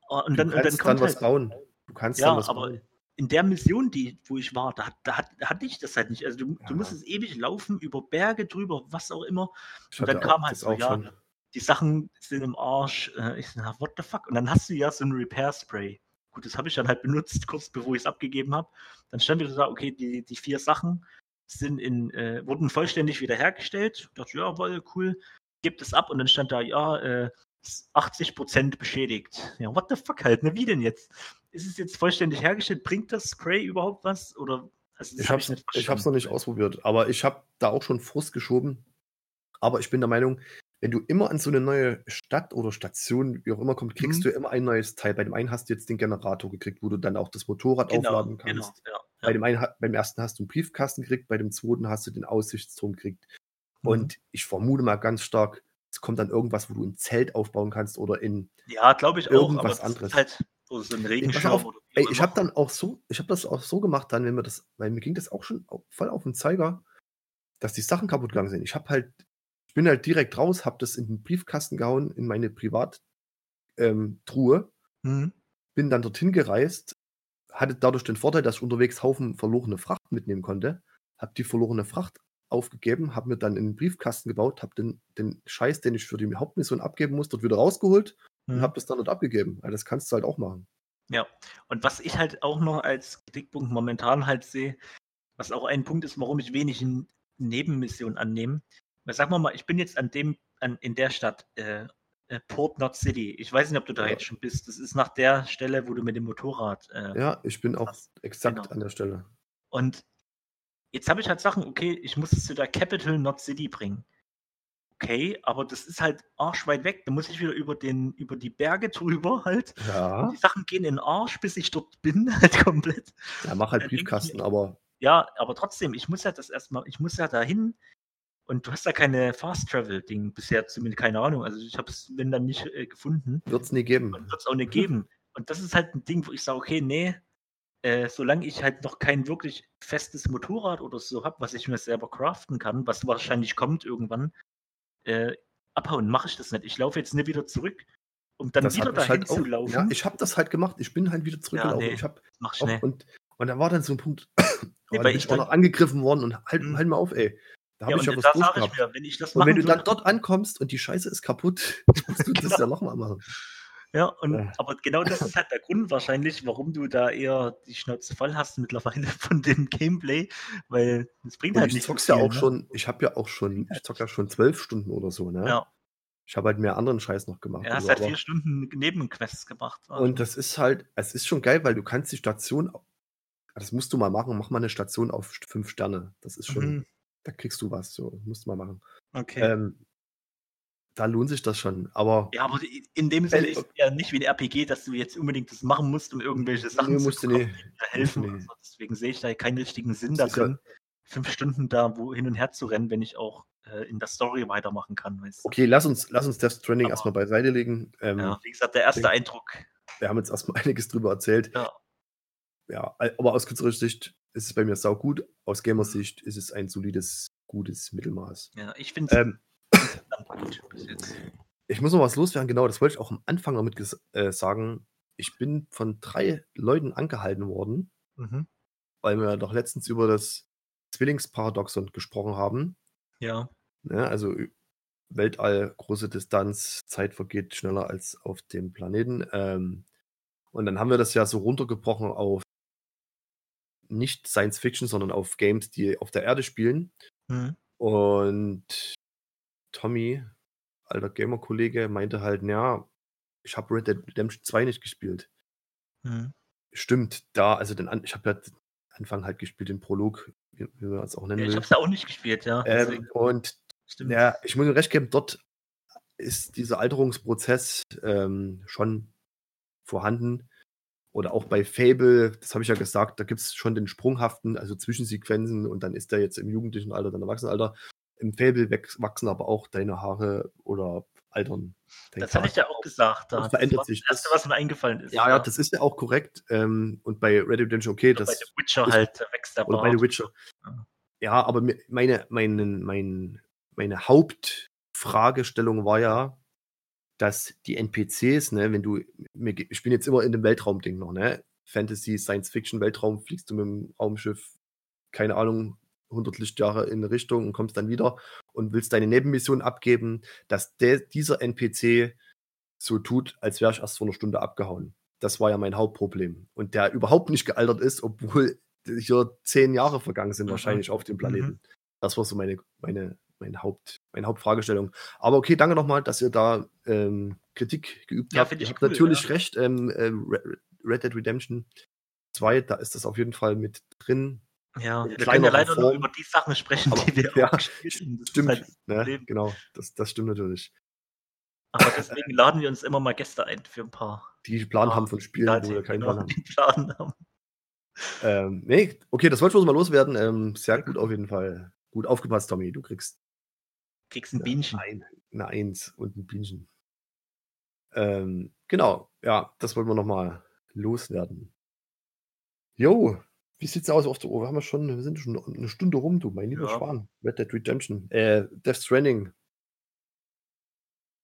und du dann, und dann kannst dann was halt, bauen. Du kannst Ja, dann was aber bauen. in der Mission, die, wo ich war, da, da, hat- da hatte ich das halt nicht. Also du, Ja. du musstest ewig laufen, über Berge drüber, was auch immer. Ich und dann kam halt so, ja, schon. Die Sachen sind im Arsch. Äh, ich so, na, what the fuck? Und dann hast du ja so ein Repair-Spray. Gut, das habe ich dann halt benutzt, [laughs] kurz bevor ich es abgegeben habe. Dann stand wieder da, okay, die, die vier Sachen sind in, äh, wurden vollständig wiederhergestellt. Ich dachte, ja, wohl, cool. Gebt es ab und dann stand da, ja, äh, ist 80% beschädigt. Ja, what the fuck halt, ne? Wie denn jetzt? Ist es jetzt vollständig hergestellt? Bringt das Spray überhaupt was? Oder also Ich hab habe es ich noch nicht ausprobiert, aber ich habe da auch schon Frust geschoben. Aber ich bin der Meinung, wenn du immer an so eine neue Stadt oder Station, wie auch immer kommst, kriegst Mhm. du immer ein neues Teil. Bei dem einen hast du jetzt den Generator gekriegt, wo du dann auch das Motorrad Genau, aufladen genau, kannst. ja. Bei dem einen, beim ersten hast du einen Briefkasten gekriegt, bei dem zweiten hast du den Aussichtsturm gekriegt. Mhm. Und ich vermute mal ganz stark, es kommt dann irgendwas, wo du ein Zelt aufbauen kannst oder in. Ja, glaube ich auch, Irgendwas das anderes. halt so ein Regenschirm ey, auch ich habe dann auch so, ich habe das auch so gemacht, dann, wenn mir das, weil mir ging das auch schon voll auf den Zeiger, dass die Sachen kaputt gegangen sind. Ich habe halt, ich bin halt direkt raus, habe das in den Briefkasten gehauen, in meine Privattruhe, ähm, Mhm. bin dann dorthin gereist, hatte dadurch den Vorteil, dass ich unterwegs Haufen verlorene Fracht mitnehmen konnte, habe die verlorene Fracht aufgegeben, habe mir dann in den Briefkasten gebaut, habe den, den Scheiß, den ich für die Hauptmission abgeben muss, dort wieder rausgeholt und Mhm. habe das dann dort abgegeben. Weil das kannst du halt auch machen. Ja, und was ich halt auch noch als Kritikpunkt momentan halt sehe, was auch ein Punkt ist, warum ich wenig in Nebenmissionen annehme. Sagen wir mal, ich bin jetzt an dem, an, in der Stadt, äh, äh, Port Not City. Ich weiß nicht, ob du da Ja. jetzt schon bist. Das ist nach der Stelle, wo du mit dem Motorrad. Äh, Ja, ich bin auch hast. exakt Genau. an der Stelle. Und jetzt habe ich halt Sachen, okay, ich muss es zu der Capital Not City bringen. Okay, aber das ist halt arschweit weg. Da muss ich wieder über, den, über die Berge drüber halt. Ja, Die Sachen gehen in den Arsch, bis ich dort bin, [laughs] halt komplett. ja mach halt ich Briefkasten, aber Ja, aber trotzdem, ich muss ja das erstmal, ich muss ja dahin und du hast ja keine Fast Travel Ding bisher zumindest keine Ahnung. Also ich habe es wenn dann nicht äh, gefunden wird's nie geben. wird es auch nicht geben. Und das ist halt ein Ding, wo ich sage, okay, nee, äh, solange ich halt noch kein wirklich festes Motorrad oder so habe, was ich mir selber craften kann, was wahrscheinlich kommt irgendwann, äh, abhauen, mache ich das nicht. Ich laufe jetzt nicht wieder zurück, um dann Das wieder dahin halt zu auch. laufen. Ja, ich habe das halt gemacht. Ich bin halt wieder zurückgelaufen. nee. Ich mach ich auch, und, und da war dann so ein Punkt, Nee, oh, da weil ich auch dann- noch angegriffen worden und halt, Mhm. halt mal auf, ey. Da habe Ja, ich ja was da sage ich mir, wenn ich das Und wenn du dann würde- dort ankommst und die Scheiße ist kaputt, [laughs] [laughs] musst du das Genau. ja nochmal machen. Ja, und, Ja. aber genau das ist halt der Grund wahrscheinlich, warum du da eher die Schnauze voll hast mittlerweile [laughs] von dem Gameplay, weil es bringt Und halt ich nicht so zock's ja viel, auch ne? schon, ich habe ja auch schon, ich zock ja schon zwölf Stunden oder so, ne? Ja, Ich habe halt mehr anderen Scheiß noch gemacht. hat also, halt vier Stunden Nebenquests gemacht. Und das ist halt, es ist schon geil, weil du kannst die Station, das musst du mal machen, mach mal eine Station auf fünf Sterne. Das ist schon, Mhm, da kriegst du was, so, musst du mal machen. okay. Ähm, da lohnt sich das schon, aber ja, aber in dem Sinne ist es ja nicht wie ein RPG, dass du jetzt unbedingt das machen musst, um irgendwelche Sachen nee, zu bekommen, nee, helfen. nee. so. Deswegen sehe ich da keinen richtigen Sinn Das ist ja- darin, fünf Stunden da wo hin und her zu rennen, wenn ich auch äh, in der Story weitermachen kann. Weißt? du. Okay, lass uns, lass uns Death Stranding Aber- erstmal beiseite legen. Ähm, Ja, wie gesagt, der erste denk- Eindruck. Wir haben jetzt erstmal [laughs] einiges drüber erzählt. Ja. Ja, aber aus künstlerischer Sicht ist es bei mir sau gut. Aus Gamersicht ist es ein solides, gutes Mittelmaß. Ja, ich finde es Ähm, gut [clears throat] bis jetzt. ich muss noch was loswerden, genau, das wollte ich auch am Anfang noch mit ges- äh, sagen. Ich bin von drei Leuten angehalten worden, Mhm. weil wir doch letztens über das Zwillingsparadoxon gesprochen haben. Ja. Ne? Also Weltall, große Distanz, Zeit vergeht schneller als auf dem Planeten. Ähm, und dann haben wir das ja so runtergebrochen auf nicht Science Fiction, sondern auf Games, die auf der Erde spielen. Mhm. Und Tommy, alter Gamer-Kollege, meinte halt, ja, ich habe Red Dead Redemption 2 nicht gespielt. Mhm. Stimmt, da, also den, An- ich habe ja den Anfang halt gespielt, den Prolog, wie, wie man es auch nennen Ja, ich will. habe es ja auch nicht gespielt, ja. Ähm, und stimmt. ja, ich muss mir recht geben, dort ist dieser Alterungsprozess ähm, schon vorhanden. Oder auch bei Fable, das habe ich ja gesagt, da gibt es schon den sprunghaften, also Zwischensequenzen und dann ist der jetzt im jugendlichen Alter, dann im Erwachsenenalter. im Fable wachsen aber auch deine Haare oder altern. Das hatte ich ja auch gesagt. Da. Das verändert das sich. Das Erste, was mir eingefallen ist. Ja, ja, das ist ja auch korrekt. Ähm, und bei Red Dead Redemption, okay, das. Bei The Witcher ist, halt wächst der Oder bei The Witcher. Ja, aber meine, meine, meine, meine Hauptfragestellung war ja, dass die NPCs, ne, wenn du, ich bin jetzt immer in dem Weltraumding noch, ne? Fantasy, Science Fiction, Weltraum, fliegst du mit dem Raumschiff, keine Ahnung, 100 Lichtjahre in eine Richtung und kommst dann wieder und willst deine Nebenmission abgeben, dass der, dieser NPC so tut, als wäre ich erst vor einer Stunde abgehauen. Das war ja mein Hauptproblem. Und der überhaupt nicht gealtert ist, obwohl hier zehn Jahre vergangen sind, mhm. wahrscheinlich auf dem Planeten. Mhm. Das war so meine, meine, meine, Haupt, meine Hauptfragestellung. Aber okay, danke nochmal, dass ihr da ähm, Kritik geübt ja, habt. Ihr habt cool, natürlich ja. recht. Ähm, äh, Red Dead Redemption 2, da ist das auf jeden Fall mit drin. Ja, wir können ja leider Form. nur über die Sachen sprechen, aber, die wir [laughs] ja, auch spielen. Stimmt, halt ne? genau, das, das stimmt natürlich. Aber deswegen [laughs] laden wir uns immer mal Gäste ein für ein paar. Die Plan paar haben von Spielen, wo wir keinen genau, Plan haben. Plan haben. Ähm, nee, okay, das wollte ich mal loswerden. Ähm, sehr gut auf jeden Fall. Gut aufgepasst, Tommy. Du kriegst. Kriegst ein Bienchen. Ein, eine Eins und ein Bienchen. Ähm, genau, ja, das wollten wir nochmal loswerden. Jo, wie sieht's aus auf der Uhr? Wir haben ja schon, wir sind schon eine Stunde rum, du, mein lieber ja. Schwan. Red Dead Redemption. Äh, Death Stranding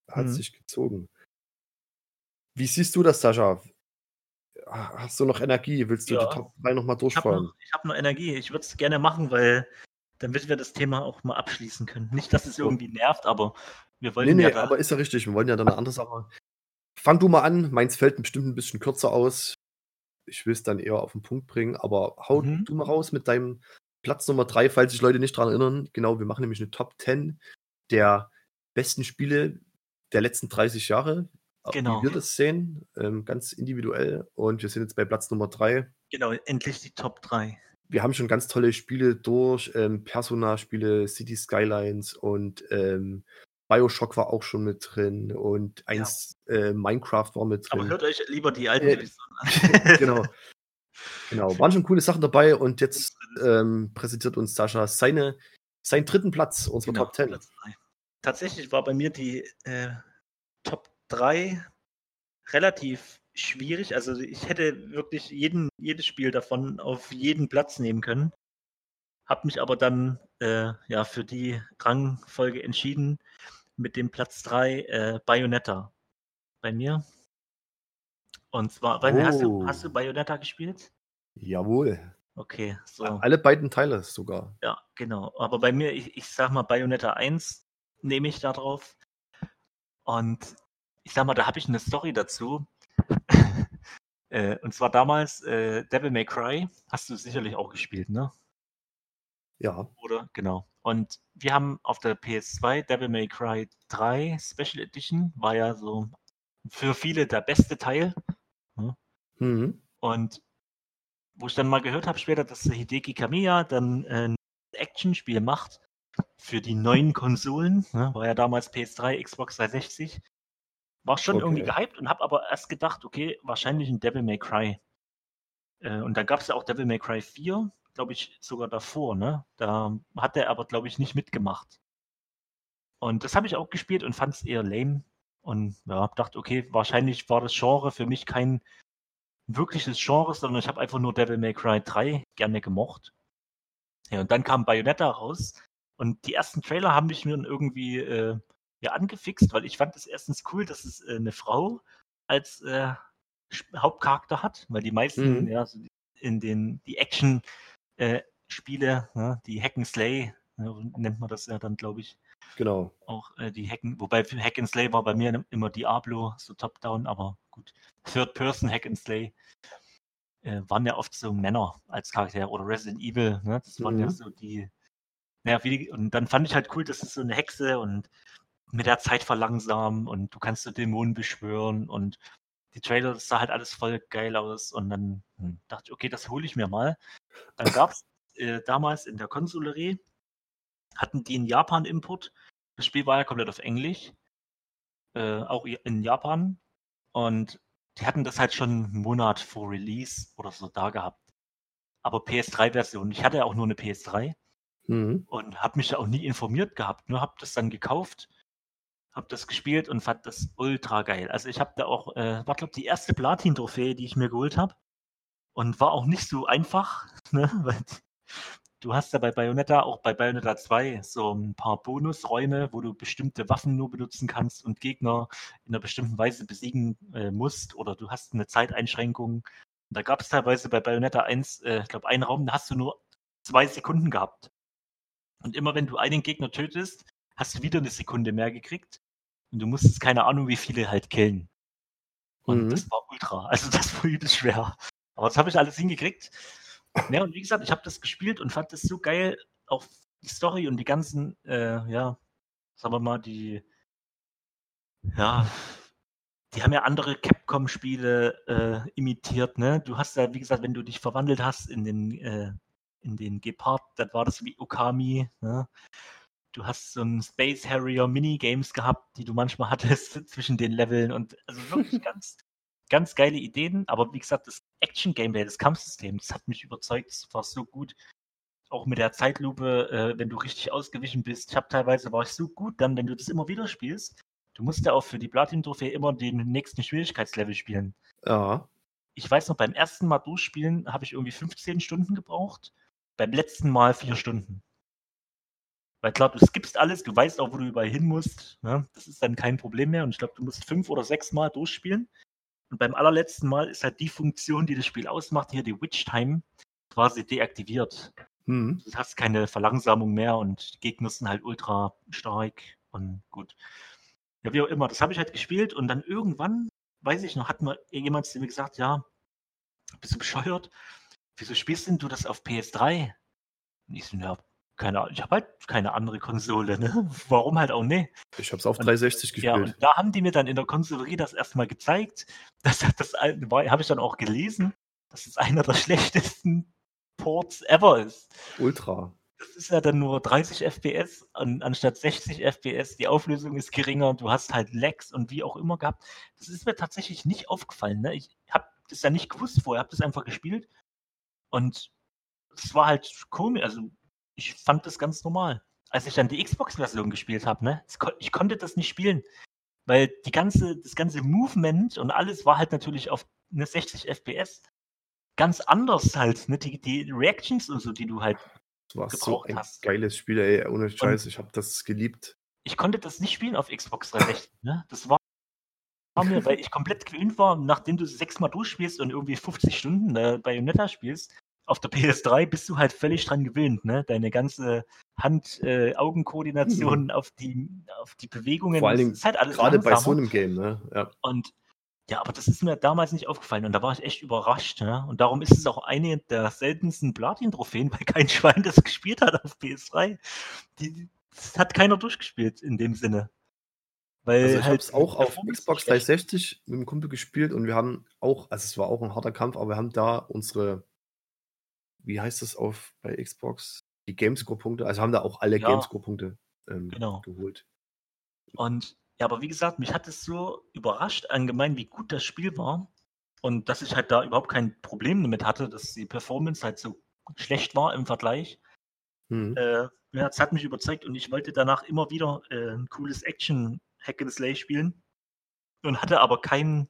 hat mhm. sich gezogen. Wie siehst du das, Sascha? Hast du noch Energie? Willst du ja. die Top 3 nochmal durchfahren? Ich habe noch, hab noch, Energie. Ich würde es gerne machen, weil damit wir das Thema auch mal abschließen können. Nicht, dass es irgendwie nervt, aber wir wollen nee, ja. Nee, aber ist ja richtig. Wir wollen ja dann eine andere Sache. Fang du mal an. Meins fällt bestimmt ein bisschen kürzer aus ich will es dann eher auf den Punkt bringen, aber hau mhm. du mal raus mit deinem Platz Nummer 3, falls sich Leute nicht daran erinnern. Genau, wir machen nämlich eine Top 10 der besten Spiele der letzten 30 Jahre. Genau. Wie wir das sehen, ähm, ganz individuell. Und wir sind jetzt bei Platz Nummer 3. Genau, endlich die Top 3. Wir haben schon ganz tolle Spiele durch, ähm, Persona-Spiele, City Skylines und ähm, Bioshock war auch schon mit drin und eins ja. äh, Minecraft war mit drin. Aber hört euch lieber die alten äh, an. [laughs] genau. Genau, waren schon coole Sachen dabei und jetzt ähm, präsentiert uns Sascha seine, seinen dritten Platz, unsere genau, Top 10. Tatsächlich war bei mir die äh, Top 3 relativ schwierig. Also ich hätte wirklich jeden, jedes Spiel davon auf jeden Platz nehmen können. Hab mich aber dann äh, ja für die Rangfolge entschieden mit dem Platz 3 äh, Bayonetta bei mir. Und zwar, oh. hast, du, hast du Bayonetta gespielt? Jawohl. Okay, so. Alle beiden Teile sogar. Ja, genau. Aber bei mir, ich, ich sag mal, Bayonetta 1 nehme ich da drauf. Und ich sag mal, da habe ich eine Story dazu. [laughs] äh, und zwar damals äh, Devil May Cry. Hast du sicherlich auch gespielt, ne? Ja. Oder? Genau. Und wir haben auf der PS2 Devil May Cry 3 Special Edition, war ja so für viele der beste Teil. Ne? Mhm. Und wo ich dann mal gehört habe später, dass Hideki Kamiya dann ein Actionspiel macht für die neuen Konsolen, ne? war ja damals PS3, Xbox 360, war schon okay. irgendwie gehypt und habe aber erst gedacht, okay, wahrscheinlich ein Devil May Cry. Äh, und dann gab es ja auch Devil May Cry 4 glaube ich, sogar davor, ne? Da hat er aber, glaube ich, nicht mitgemacht. Und das habe ich auch gespielt und fand es eher lame. Und ja, dachte, okay, wahrscheinlich war das Genre für mich kein wirkliches Genre, sondern ich habe einfach nur Devil May Cry 3 gerne gemocht. Ja, und dann kam Bayonetta raus. Und die ersten Trailer haben mich mir irgendwie äh, ja, angefixt, weil ich fand es erstens cool, dass es äh, eine Frau als äh, Hauptcharakter hat, weil die meisten, mhm. ja, so in den die Action äh, Spiele, ne? die Hack and Slay, ne? nennt man das ja dann, glaube ich. Genau. Auch äh, die Hacken, wobei Hack and Slay war bei mir immer Diablo, so top-down, aber gut. Third-Person Hack and Slay äh, waren ja oft so Männer als Charakter oder Resident Evil, ne? das waren mhm. ja so die, naja, wie, und dann fand ich halt cool, dass es so eine Hexe und mit der Zeit verlangsamen und du kannst so Dämonen beschwören und die Trailer, das sah halt alles voll geil aus und dann hm, dachte ich, okay, das hole ich mir mal. Dann gab es äh, damals in der Konsolerie, hatten die einen Japan-Import. Das Spiel war ja komplett auf Englisch, äh, auch in Japan. Und die hatten das halt schon einen Monat vor Release oder so da gehabt. Aber PS3-Version. Ich hatte ja auch nur eine PS3. mhm. und habe mich da auch nie informiert gehabt. Nur habe das dann gekauft, habe das gespielt und fand das ultra geil. Also ich habe da auch, äh, war glaube die erste Platin-Trophäe, die ich mir geholt habe und war auch nicht so einfach, [laughs] ne? weil du hast ja bei Bayonetta, auch bei Bayonetta 2, so ein paar Bonusräume, wo du bestimmte Waffen nur benutzen kannst und Gegner in einer bestimmten Weise besiegen äh, musst oder du hast eine Zeiteinschränkung. Und da gab es teilweise bei Bayonetta 1, äh, ich glaube, einen Raum, da hast du nur zwei Sekunden gehabt. Und immer wenn du einen Gegner tötest, hast du wieder eine Sekunde mehr gekriegt. Und du musstest keine Ahnung, wie viele halt killen. Und mhm. das war ultra. [laughs] Also das war übelst schwer. Aber das habe ich alles hingekriegt. Ja, und wie gesagt, ich habe das gespielt und fand das so geil, auch die Story und die ganzen, äh, ja, sagen wir mal, die, ja, die haben ja andere Capcom-Spiele äh, imitiert, ne? Du hast ja, wie gesagt, wenn du dich verwandelt hast in den, äh, in den Gepard, dann war das wie Okami, ne? Du hast so ein Space Harrier Minigames gehabt, die du manchmal hattest [laughs] zwischen den Leveln und also wirklich [laughs] ganz, ganz geile Ideen, aber wie gesagt, das Action-Gameplay, das Kampfsystem, das hat mich überzeugt, das war so gut. Auch mit der Zeitlupe, äh, wenn du richtig ausgewichen bist. Ich habe teilweise, war ich so gut dann, wenn du das immer wieder spielst. Du musst ja auch für die Platin-Trophäe immer den nächsten Schwierigkeitslevel spielen. Ja. Ich weiß noch, beim ersten Mal durchspielen habe ich irgendwie 15 Stunden gebraucht. Beim letzten Mal vier Stunden. Weil klar, du skippst alles, du weißt auch, wo du überall hin musst. Ne? Das ist dann kein Problem mehr. Und ich glaube, du musst fünf oder sechs Mal durchspielen. Und beim allerletzten Mal ist halt die Funktion, die das Spiel ausmacht, hier die Witch Time, quasi deaktiviert. Mhm. Du hast keine Verlangsamung mehr und die Gegner sind halt ultra stark und gut. Ja, wie auch immer, das habe ich halt gespielt und dann irgendwann, weiß ich noch, hat mir jemand zu mir gesagt, ja, bist du bescheuert? Wieso spielst denn du das auf PS3? Und ich so, ja, keine Ahnung, ich habe halt keine andere Konsole, ne? [laughs] Warum halt auch ne? Ich habe es auf 360 gespielt. Ja, und da haben die mir dann in der Konsolerie das erstmal gezeigt. [laughs] Das, das habe ich dann auch gelesen, dass es einer der [laughs] schlechtesten Ports ever ist. Ultra. Das ist ja dann nur 30 FPS an, anstatt 60 FPS. Die Auflösung ist geringer, du hast halt Lags und wie auch immer gehabt. Das ist mir tatsächlich nicht aufgefallen. Ne? Ich habe das ja nicht gewusst vorher, habe das einfach gespielt und es war halt komisch. Also ich fand das ganz normal. Als ich dann die Xbox-Version gespielt habe, ne, ich konnte das nicht spielen, weil die ganze, das ganze Movement und alles war halt natürlich auf eine 60 FPS ganz anders halt, ne, die, die Reactions und so, die du halt das war so ein hast. geiles Spiel, ey, ohne Scheiß, und ich habe das geliebt. Ich konnte das nicht spielen auf Xbox 360, ne? Das war mir, weil ich komplett gewöhnt war, nachdem du sechsmal durchspielst und irgendwie 50 Stunden äh, Bayonetta spielst, auf der PS3 bist du halt völlig dran gewöhnt, ne? Deine ganze Hand-Augen-Koordination mhm. auf, die, auf die Bewegungen. Vor allem halt gerade bei so einem Game, ne? Ja. Und ja, aber das ist mir damals nicht aufgefallen und da war ich echt überrascht. Ne? Und darum ist es auch eine der seltensten Platin-Trophäen, weil kein [laughs] Schwein das gespielt hat auf PS3. Die, das hat keiner durchgespielt in dem Sinne. Weil also ich halt habe es auch auf Xbox 360 mit dem Kumpel gespielt und wir haben auch, also es war auch ein harter Kampf, aber wir haben da unsere wie heißt das auf bei Xbox? Die Gamescore-Punkte. Also haben da auch alle ja. Gamescore-Punkte ähm, genau. geholt. Und ja, aber wie gesagt, mich hat es so überrascht allgemein, wie gut das Spiel war. Und dass ich halt da überhaupt kein Problem damit hatte, dass die Performance halt so schlecht war im Vergleich. Mhm. Äh, ja, es hat mich überzeugt und ich wollte danach immer wieder äh, ein cooles Action Hack and Slay spielen und hatte aber keinen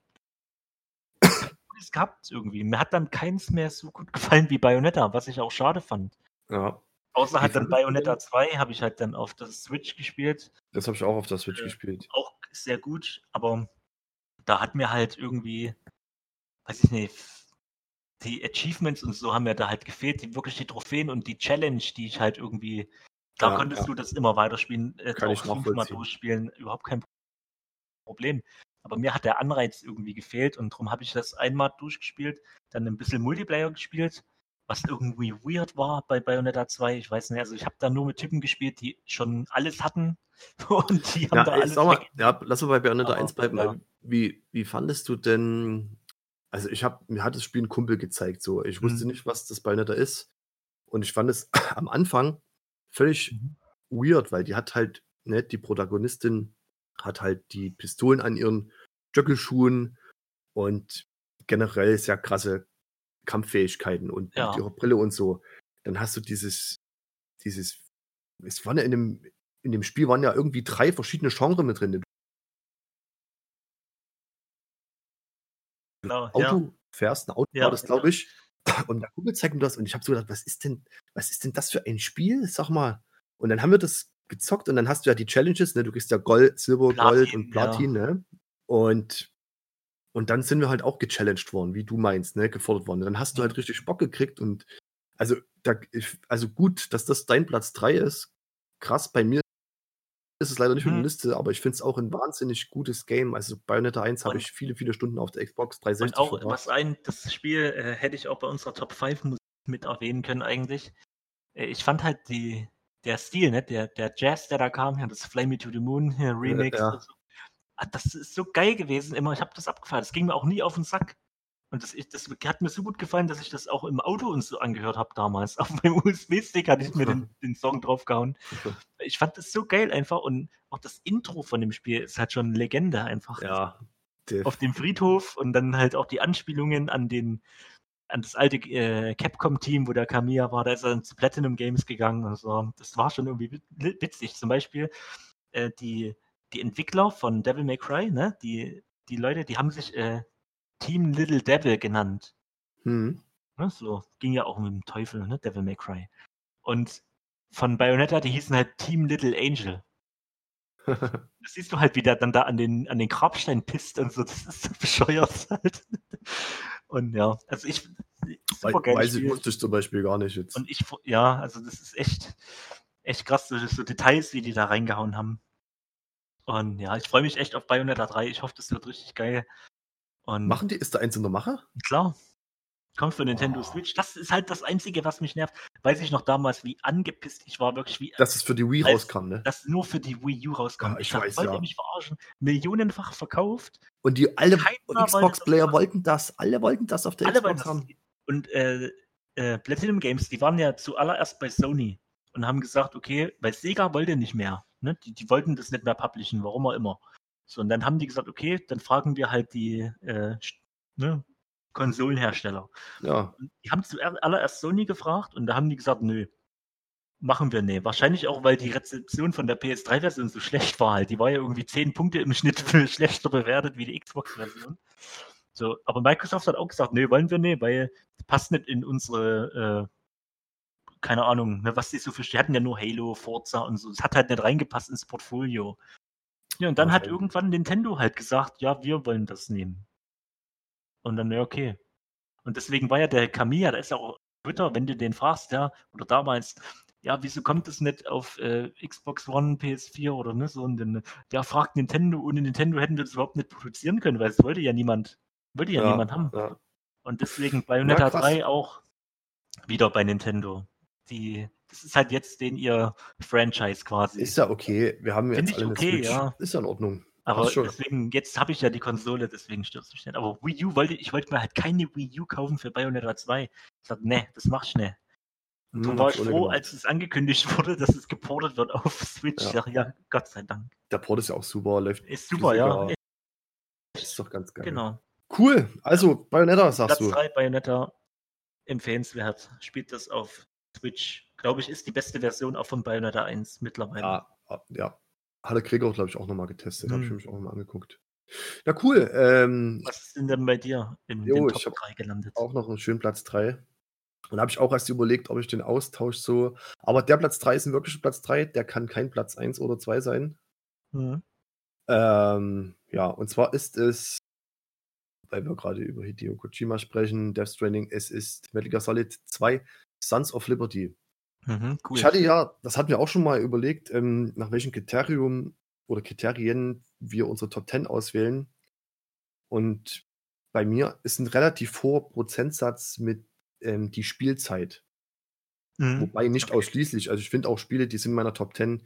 Spiels gehabt irgendwie. Mir hat dann keins mehr so gut gefallen wie Bayonetta, was ich auch schade fand. Ja. Außer halt dann Bayonetta 2 habe ich halt dann auf der Switch gespielt. Das habe ich auch auf der Switch äh, gespielt. Auch sehr gut, aber da hat mir halt irgendwie, weiß ich nicht, die Achievements und so haben mir da halt gefehlt, die wirklich die Trophäen und die Challenge, die ich halt irgendwie, da ja, konntest ja. du das immer weiterspielen, äh, Kann auch fünfmal durchspielen, überhaupt kein Problem. Aber mir hat der Anreiz irgendwie gefehlt und darum habe ich das einmal durchgespielt, dann ein bisschen Multiplayer gespielt, was irgendwie weird war bei Bayonetta 2. Ich weiß nicht, also ich habe da nur mit Typen gespielt, die schon alles hatten [laughs] und die haben ja, da alles. Mal, ja, lass mal bei Bayonetta Aber, 1 bleiben. Ja. Wie, wie fandest du denn, also ich habe, mir hat das Spiel ein Kumpel gezeigt, so. Ich wusste mhm. nicht, was das Bayonetta ist. Und ich fand es [clears throat] am Anfang völlig mhm. weird, weil die hat halt, ne, die Protagonistin hat halt die Pistolen an ihren Stöckelschuhen und generell sehr krasse Kampffähigkeiten und ja. ihre Brille und so. Dann hast du dieses, dieses es waren ja in dem, in dem Spiel waren ja irgendwie drei verschiedene Genres mit drin. Genau, Auto ja. fährst, ein Auto Ja, war das, glaube ich. Und der Kumpel zeigt mir das und ich habe so gedacht, was ist denn, was ist denn das für ein Spiel? Sag mal. Und dann haben wir das gezockt und dann hast du ja die Challenges, ne? Du kriegst ja Gold, Silber, Gold Platin, und ja. Platin, ne? Und, und dann sind wir halt auch gechallenged worden, wie du meinst, ne? Gefordert worden. Und dann hast du halt richtig Bock gekriegt und also, da, also gut, dass das dein Platz 3 ist. Krass, bei mir ist es leider nicht Mhm. der Liste, aber ich finde es auch ein wahnsinnig gutes Game. Also Bayonetta 1 habe Und- ich viele, viele Stunden auf der Xbox Und 360 auch, verbracht. was ein, das Spiel äh, hätte ich auch bei unserer Top 5 Musik mit erwähnen können eigentlich. Äh, ich fand halt die, der Stil, ne, der, der Jazz, der da kam, ja, das Fly Me to the Moon hier, Remix ja. so. Ah, Das ist so geil gewesen immer. Ich habe das abgefeiert. Das ging mir auch nie auf den Sack. Und das, ich, das hat mir so gut gefallen, dass ich das auch im Auto und so angehört habe damals. [laughs] Auf meinem USB-Stick hatte ich mir den, den Song draufgehauen. Ich fand das so geil einfach. Und auch das Intro von dem Spiel ist halt schon eine Legende einfach Ja, auf dem Friedhof und dann halt auch die Anspielungen an den an das alte äh, Capcom-Team, wo der Kamiya war, da ist er dann zu Platinum Games gegangen und so. Das war schon irgendwie wit- witzig. Zum Beispiel äh, die, die Entwickler von Devil May Cry, ne? die, die Leute, die haben sich äh, Team Little Devil genannt. hm. Ne? So ging ja auch mit dem Teufel, ne? Devil May Cry. Und von Bayonetta, die hießen halt Team Little Angel. [laughs] Das siehst du halt, wie der dann da an den, an den Grabstein pisst und so. Das ist so bescheuert halt. [laughs] Und ja, also ich. Super Wei- geiles Weiß ich, wusste ich zum Beispiel gar nicht jetzt. Und ich, ja, also das ist echt, echt krass, so, so Details, wie die da reingehauen haben. Und ja, ich freue mich echt auf Bayonetta 3. Ich hoffe, das wird richtig geil. Und Machen die, ist da eins in der Mache? klar, kommt für Nintendo Oh. Switch. Das ist halt das Einzige, was mich nervt. Weiß ich noch damals, wie angepisst ich war, wirklich wie Dass es für die Wii Als- rauskam, ne? das nur für die Wii U rauskam. Ja, ich dachte, weiß, wollt ja. ihr mich verarschen? Millionenfach verkauft. Und die alle Xbox-Player wollten das. Alle wollten das auf der Alle Xbox haben. Und äh, äh, Platinum Games, die waren ja zuallererst bei Sony und haben gesagt, okay, weil Sega wollte nicht mehr. Ne? Die, die wollten das nicht mehr publishen, warum auch immer. So, und dann haben die gesagt, okay, dann fragen wir halt die äh, ne, Konsolenhersteller. Ja, die haben zuallererst Sony gefragt und da haben die gesagt, nö, machen wir nicht. Wahrscheinlich auch, weil die Rezeption von der PS3-Version so schlecht war halt. Die war ja irgendwie 10 Punkte im Schnitt [laughs] schlechter bewertet wie die Xbox-Version. So, aber Microsoft hat auch gesagt, nee, wollen wir nicht, weil passt nicht in unsere, äh, keine Ahnung, ne, was die so für, die hatten ja nur Halo, Forza und so. Das hat halt nicht reingepasst ins Portfolio. Ja, und dann hat Wahrscheinlich. irgendwann Nintendo halt gesagt, ja, wir wollen das nehmen. Und dann, ja, okay. Und deswegen war ja der Kamiya, da ist ja auch Twitter, wenn du den fragst, ja, oder damals, ja, wieso kommt es nicht auf äh, Xbox One, PS4 oder ne, so, und dann, ja, fragt Nintendo, ohne Nintendo hätten wir das überhaupt nicht produzieren können, weil es wollte ja niemand, wollte ja, niemand haben. ja. Und deswegen Bayonetta krass. 3 auch wieder bei Nintendo. Die, das ist halt jetzt den ihr Franchise quasi. Ist ja okay. Wir haben Find jetzt ich alle okay, ja. Ist ja in Ordnung. Aber deswegen, jetzt habe ich ja die Konsole, deswegen es mich nicht. Aber Wii U wollte ich wollte mir halt keine Wii U kaufen für Bayonetta 2. Ich sagte, nee, das mach ich nicht. Und Hm, war hab ich froh, gemacht. als es angekündigt [laughs] wurde, dass es geportet wird auf Switch. Ja. Ja, ja Gott sei Dank. Der Port ist ja auch super, läuft. Ist super, ja. Ist doch ganz geil. Genau. Cool. Also, Bayonetta, sagst Platz du. 3 Bayonetta empfehlenswert. Spielt das auf Switch. Glaube ich, ist die beste Version auch von Bayonetta 1 mittlerweile. Ja, ah, ja. Hat der Gregor, glaube ich, auch nochmal getestet. Habe ich Hm. mich auch nochmal angeguckt. Na cool. Ähm, Was ist denn denn bei dir in Jo, den Top hab 3 gelandet? auch noch einen schönen Platz 3. Und da habe ich auch erst überlegt, ob ich den austausche so. Aber der Platz 3 ist ein wirklicher Platz 3. Der kann kein Platz 1 oder 2 sein. Mhm. Ähm, ja, und zwar ist es, weil wir gerade über Hideo Kojima sprechen, Death Stranding, es ist Metal Gear Solid 2, Sons of Liberty. Mhm, cool. Ich hatte ja, das hatten wir auch schon mal überlegt, ähm, nach welchem Kriterium oder Kriterien wir unsere Top 10 auswählen. Und bei mir ist ein relativ hoher Prozentsatz mit ähm, die Spielzeit. Mhm. Wobei nicht Okay. ausschließlich. Also ich finde auch Spiele, die sind in meiner Top 10,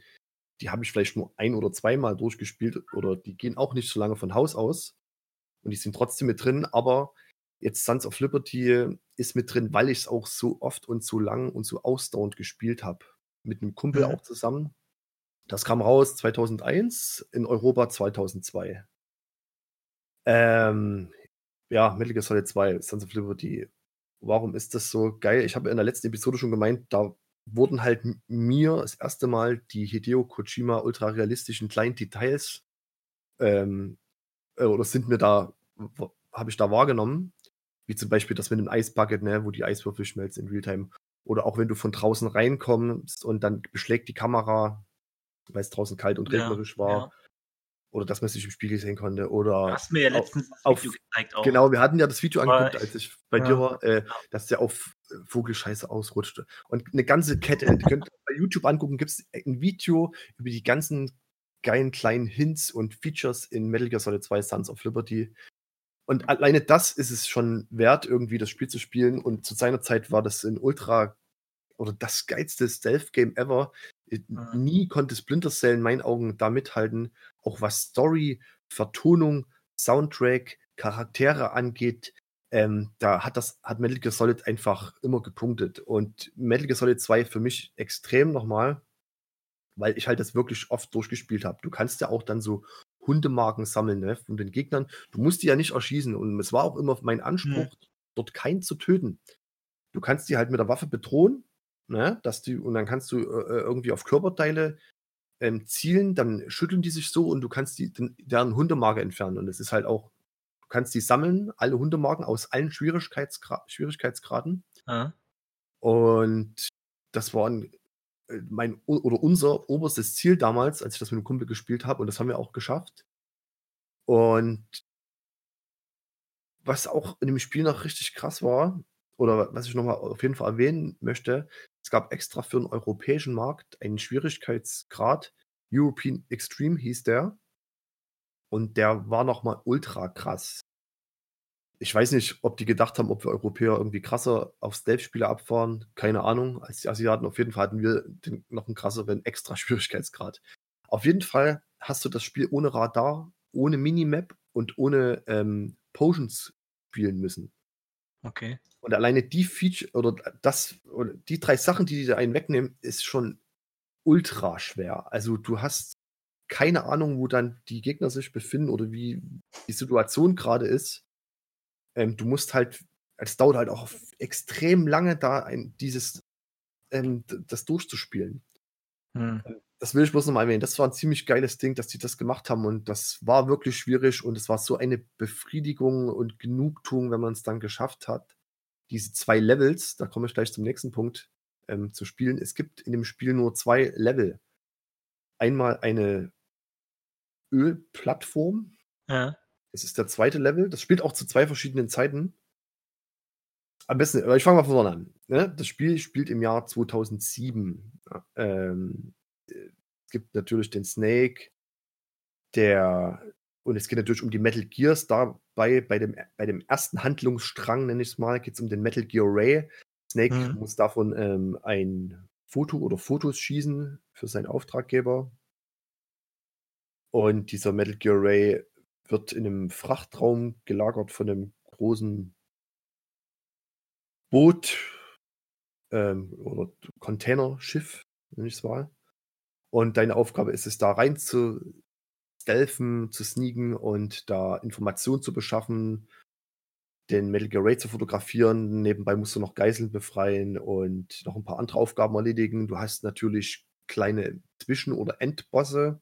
die habe ich vielleicht nur ein oder zweimal durchgespielt oder die gehen auch nicht so lange von Haus aus. Und die sind trotzdem mit drin, aber jetzt Sons of Liberty ist mit drin, weil ich es auch so oft und so lang und so ausdauernd gespielt habe. Mit einem Kumpel Mhm. auch zusammen. Das kam raus 2001, in Europa 2002. Ähm, ja, Metal Gear Solid 2, Sons of Liberty. Warum ist das so geil? Ich habe in der letzten Episode schon gemeint, da wurden halt mir das erste Mal die Hideo Kojima ultra-realistischen kleinen Details ähm, äh, oder sind mir da, habe ich da wahrgenommen. Wie zum Beispiel das mit dem Eisbucket, ne, wo die Eiswürfel schmelzen in Realtime. Oder auch wenn du von draußen reinkommst und dann beschlägt die Kamera, weil es draußen kalt und regnerisch ja, war. Ja. Oder dass man sich im Spiegel sehen konnte. Oder du hast mir ja letztens auf, das Video gezeigt auch. Genau, wir hatten ja das Video angeguckt, als ich bei ja. dir war, äh, dass der auf äh, Vogelscheiße ausrutschte. Und eine ganze Kette, ihr könnt bei YouTube angucken, gibt es ein Video über die ganzen geilen kleinen Hints und Features in Metal Gear Solid 2 Sons of Liberty. Und alleine das ist es schon wert, irgendwie das Spiel zu spielen. Und zu seiner Zeit war das ein ultra oder das geilste Stealth-Game ever. Mhm. Nie konnte Splinter Cell in meinen Augen da mithalten. Auch was Story, Vertonung, Soundtrack, Charaktere angeht, ähm, da hat das, hat Metal Gear Solid einfach immer gepunktet. Und Metal Gear Solid 2 für mich extrem nochmal, weil ich halt das wirklich oft durchgespielt habe. Du kannst ja auch dann so Hundemarken sammeln ne, von den Gegnern. Du musst die ja nicht erschießen. Und es war auch immer mein Anspruch, mhm. dort keinen zu töten. Du kannst die halt mit der Waffe bedrohen, ne, dass die, und dann kannst du äh, äh irgendwie auf Körperteile ähm, zielen, dann schütteln die sich so und du kannst die, den, deren Hundemarke entfernen. Und es ist halt auch, du kannst die sammeln, alle Hundemarken aus allen Schwierigkeitsgra Schwierigkeitsgraden. Mhm. Und das war ein mein oder unser oberstes Ziel damals, als ich das mit einem Kumpel gespielt habe, und das haben wir auch geschafft. Und was auch in dem Spiel noch richtig krass war, oder was ich nochmal auf jeden Fall erwähnen möchte, es gab extra für den europäischen Markt einen Schwierigkeitsgrad, European Extreme hieß der. Und der war nochmal ultra krass ich weiß nicht, ob die gedacht haben, ob wir Europäer irgendwie krasser auf Stealth-Spiele abfahren. Keine Ahnung. Als die Asiaten auf jeden Fall hatten wir den, noch einen krasseren extra [laughs] Schwierigkeitsgrad. Auf jeden Fall hast du das Spiel ohne Radar, ohne Minimap und ohne ähm, Potions spielen müssen. Okay. Und alleine die Feature oder das oder die drei Sachen, die die da einen wegnehmen, ist schon ultra schwer. Also du hast keine Ahnung, wo dann die Gegner sich befinden oder wie die Situation gerade ist ähm, du musst halt, es dauert halt auch extrem lange, da ein, dieses, ähm, das durchzuspielen. Hm. Ähm, das will ich bloß nochmal erwähnen. Das war ein ziemlich geiles Ding, dass die das gemacht haben und das war wirklich schwierig und es war so eine Befriedigung und Genugtuung, wenn man es dann geschafft hat, diese zwei Levels, da komme ich gleich zum nächsten Punkt, ähm, zu spielen. Es gibt in dem Spiel nur zwei Level. Einmal eine Ölplattform, ja. Das ist der zweite Level. Das spielt auch zu zwei verschiedenen Zeiten. Am besten, ich fange mal von vorne an. Ne? Das Spiel spielt im Jahr 2007. Ähm, es gibt natürlich den Snake, der, und es geht natürlich um die Metal Gears. Dabei, bei dem, bei dem ersten Handlungsstrang, nenne ich es mal, geht es um den Metal Gear Ray. Snake mhm. muss davon ähm, ein Foto oder Fotos schießen für seinen Auftraggeber. Und dieser Metal Gear Ray wird in einem Frachtraum gelagert von einem großen Boot ähm, oder Containerschiff, nenne ich es mal. Und deine Aufgabe ist es, da rein zu stealthen, zu sneaken und da Informationen zu beschaffen, den Metal Gear Raid zu fotografieren. Nebenbei musst du noch Geiseln befreien und noch ein paar andere Aufgaben erledigen. Du hast natürlich kleine Zwischen- oder Endbosse,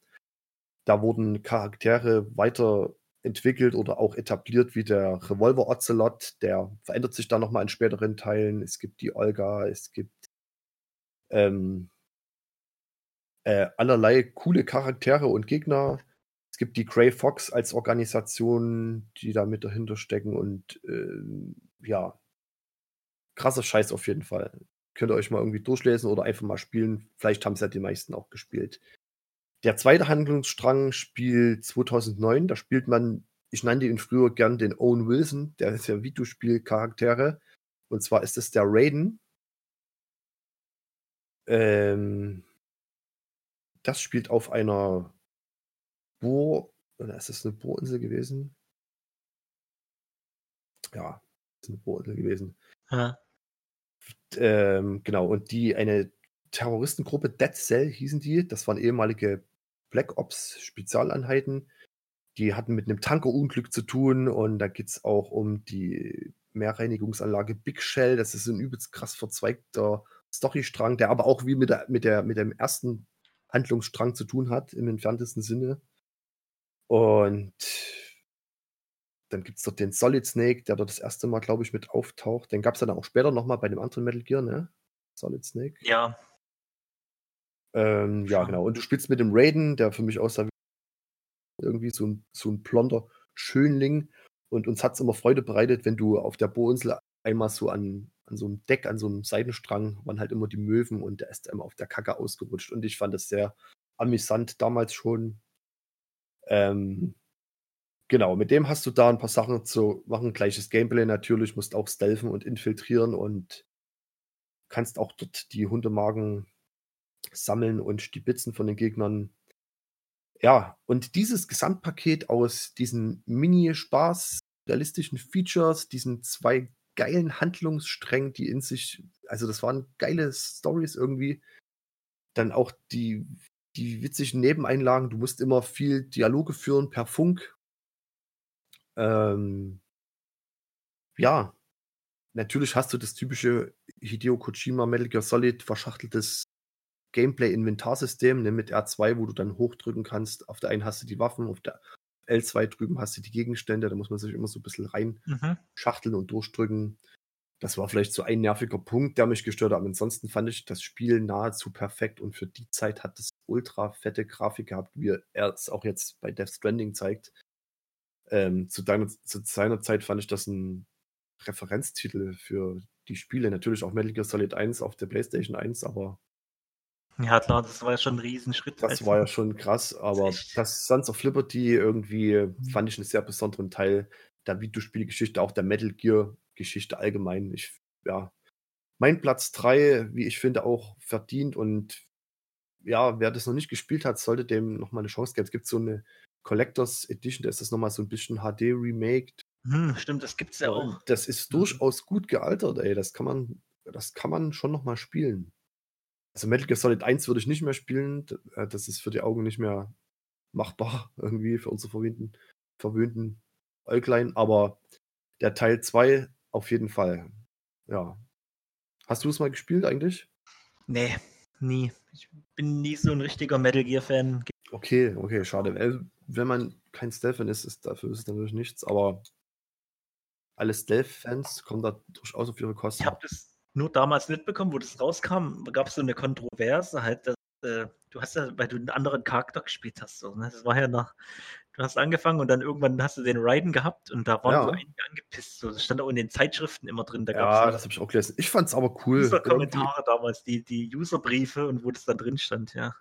da wurden Charaktere weiterentwickelt oder auch etabliert, wie der Revolver Ocelot. Der verändert sich dann nochmal in späteren Teilen. Es gibt die Olga, es gibt ähm, äh, allerlei coole Charaktere und Gegner. Es gibt die Grey Fox als Organisation, die da mit dahinter stecken und äh, ja, krasser Scheiß auf jeden Fall. Könnt ihr euch mal irgendwie durchlesen oder einfach mal spielen. Vielleicht haben es ja die meisten auch gespielt. Der zweite Handlungsstrang spielt 2009. Da spielt man, ich nannte ihn früher gern den Owen Wilson, der ist ja Videospielcharaktere. Und zwar ist es der Raiden. Ähm, das spielt auf einer Bohr, oder ist das eine Bohrinsel gewesen? Ja, ist eine Bohrinsel gewesen. Ja. Ähm, genau, und die eine Terroristengruppe Dead Cell hießen die. Das waren ehemalige Black Ops Spezialeinheiten. Die hatten mit einem Tankerunglück zu tun und da geht es auch um die Mehrreinigungsanlage Big Shell. Das ist ein übelst krass verzweigter Storystrang, der aber auch wie mit, der, mit, der, mit dem ersten Handlungsstrang zu tun hat, im entferntesten Sinne. Und dann gibt es dort den Solid Snake, der dort das erste Mal, glaube ich, mit auftaucht. Den gab es dann auch später nochmal bei dem anderen Metal Gear, ne? Solid Snake. Ja. Ähm, ja, genau. Und du spielst mit dem Raiden, der für mich aussah wie irgendwie so ein, so ein blonder Schönling. Und uns hat es immer Freude bereitet, wenn du auf der Bohrinsel einmal so an, an so einem Deck, an so einem Seidenstrang, waren halt immer die Möwen und der ist immer auf der Kacke ausgerutscht. Und ich fand das sehr amüsant damals schon. Ähm, genau, mit dem hast du da ein paar Sachen zu machen. Gleiches Gameplay natürlich, musst auch stealthen und infiltrieren und kannst auch dort die Hundemagen sammeln und stibitzen von den Gegnern. Ja, und dieses Gesamtpaket aus diesen Mini-Spaß, realistischen Features, diesen zwei geilen Handlungssträngen, die in sich, also das waren geile Stories irgendwie. Dann auch die, die witzigen Nebeneinlagen. Du musst immer viel Dialoge führen per Funk. Ähm, ja, natürlich hast du das typische Hideo Kojima Metal Gear Solid verschachteltes Gameplay-Inventarsystem ne, mit R2, wo du dann hochdrücken kannst. Auf der einen hast du die Waffen, auf der L2 drüben hast du die Gegenstände, da muss man sich immer so ein bisschen reinschachteln mhm. und durchdrücken. Das war vielleicht so ein nerviger Punkt, der mich gestört hat. Aber ansonsten fand ich das Spiel nahezu perfekt und für die Zeit hat es ultra fette Grafik gehabt, wie er es auch jetzt bei Death Stranding zeigt. Ähm, zu, deiner, zu seiner Zeit fand ich das ein Referenztitel für die Spiele. Natürlich auch Metal Gear Solid 1 auf der PlayStation 1, aber ja, klar, das war ja schon ein Riesenschritt. Das also. war ja schon krass, aber das Sons of Liberty irgendwie fand ich einen sehr besonderen Teil der Videospielgeschichte, auch der Metal Gear-Geschichte allgemein. Ich, ja, mein Platz 3, wie ich finde, auch verdient und ja, wer das noch nicht gespielt hat, sollte dem nochmal eine Chance geben. Es gibt so eine Collectors Edition, da ist das nochmal so ein bisschen HD remaked. Hm, stimmt, das gibt's ja auch. Das ist mhm. durchaus gut gealtert, ey. Das kann man, das kann man schon nochmal spielen. Also Metal Gear Solid 1 würde ich nicht mehr spielen. Äh, das ist für die Augen nicht mehr machbar, [laughs] irgendwie für unsere verwöhnten, verwöhnten Äuglein. Aber der Teil 2 auf jeden Fall. Ja. Hast du es mal gespielt eigentlich? Nee, nie. Ich bin nie so ein richtiger Metal Gear-Fan. Okay, okay, schade. Wenn man kein Stealth-Fan ist, ist, dafür ist es natürlich nichts, aber alle Stealth-Fans kommen da durchaus auf ihre Kosten. Ich habe das nur damals mitbekommen, wo das rauskam, gab es so eine Kontroverse halt, dass, äh, du hast ja, weil du einen anderen Charakter gespielt hast, so, ne? Das war ja nach, du hast angefangen und dann irgendwann hast du den Raiden gehabt und da waren ja. so einige angepisst. So, das stand auch in den Zeitschriften immer drin. Da ja, das habe ich auch gelesen. Ich fand es aber cool. User-Kommentare damals, die, die User-Briefe und wo das dann drin stand, ja.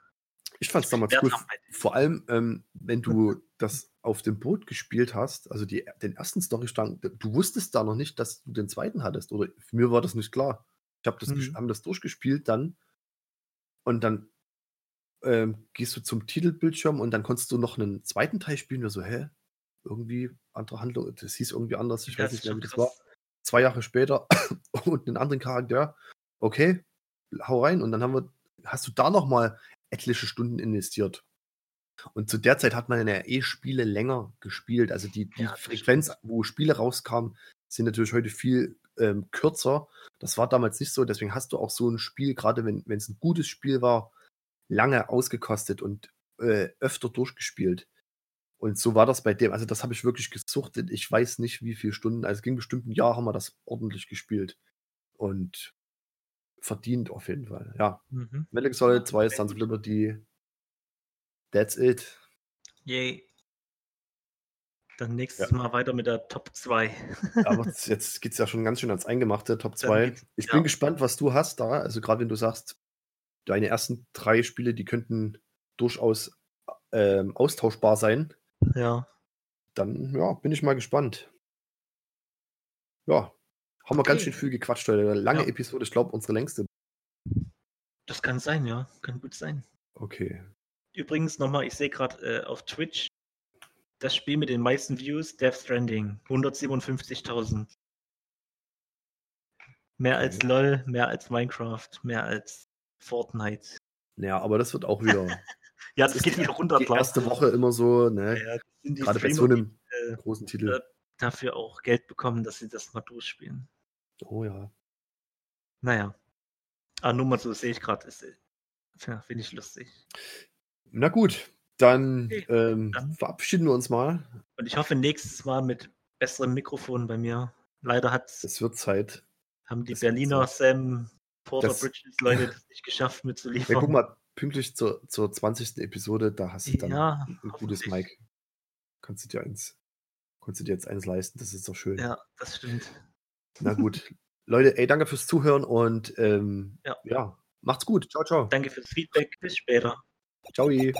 Ich fand es damals cool. Vor allem, ähm, wenn du [laughs] das auf dem Boot gespielt hast, also die, den ersten Storystrang, du wusstest da noch nicht, dass du den zweiten hattest. Oder für mir war das nicht klar. Ich habe das, mhm. haben das durchgespielt dann. Und dann ähm, gehst du zum Titelbildschirm und dann konntest du noch einen zweiten Teil spielen. Wir so, hä? Irgendwie andere Handlung. Das hieß irgendwie anders. Ich ja, weiß nicht mehr, wie das war. Zwei Jahre später [coughs] und einen anderen Charakter. Okay, hau rein. Und dann haben wir, hast du da noch mal etliche Stunden investiert. Und zu der Zeit hat man ja eh Spiele länger gespielt. Also die, die ja, Frequenz, wo Spiele rauskamen, sind natürlich heute viel ähm, kürzer. Das war damals nicht so. Deswegen hast du auch so ein Spiel, gerade wenn es ein gutes Spiel war, lange ausgekostet und äh, öfter durchgespielt. Und so war das bei dem. Also das habe ich wirklich gesuchtet. Ich weiß nicht, wie viele Stunden. Also es ging bestimmt ein Jahr, haben wir das ordentlich gespielt. Und verdient auf jeden Fall. Ja. Mhm. Metal Gear Solid 2, Sons of Liberty, That's it. Yay. Dann nächstes ja. Mal weiter mit der Top 2. Aber [laughs] jetzt geht es ja schon ganz schön ans Eingemachte, Top 2. Ich ja. bin gespannt, was du hast da. Also gerade wenn du sagst, deine ersten drei Spiele, die könnten durchaus ähm, austauschbar sein. Ja. Dann ja, bin ich mal gespannt. Ja, haben wir ganz schön viel gequatscht heute. Lange ja. Episode, ich glaube, unsere längste. Das kann sein, ja. Kann gut sein. Okay. Übrigens nochmal, ich sehe gerade äh, auf Twitch das Spiel mit den meisten Views, Death Stranding. 157.000. Mehr als okay. LOL, mehr als Minecraft, mehr als Fortnite. Ja, aber das wird auch wieder. [laughs] ja, das, das geht wieder runter. Die erste Woche immer so, ne? Ja, Gerade bei so einem die, äh, großen Titel. Dafür auch Geld bekommen, dass sie das mal durchspielen. Oh ja. Naja. Ah, nur mal so sehe ich gerade. Ja, finde ich lustig. Na gut, dann, ähm, dann verabschieden wir uns mal. Und ich hoffe nächstes Mal mit besserem Mikrofon bei mir. Leider hat es wird Zeit. Haben die Berliner Sam Porter das, Bridges Leute das nicht geschafft mitzuliefern. Ja, guck mal, pünktlich zur, zur 20. Episode, da hast du dann ja, ein gutes Mic. Kannst du dir eins, kannst du dir jetzt eins leisten, das ist doch schön. Ja, das stimmt. Na gut. Leute, ey, danke fürs Zuhören und ähm, ja. ja, macht's gut. Ciao, ciao. Danke fürs Feedback. Bis später. 周瑜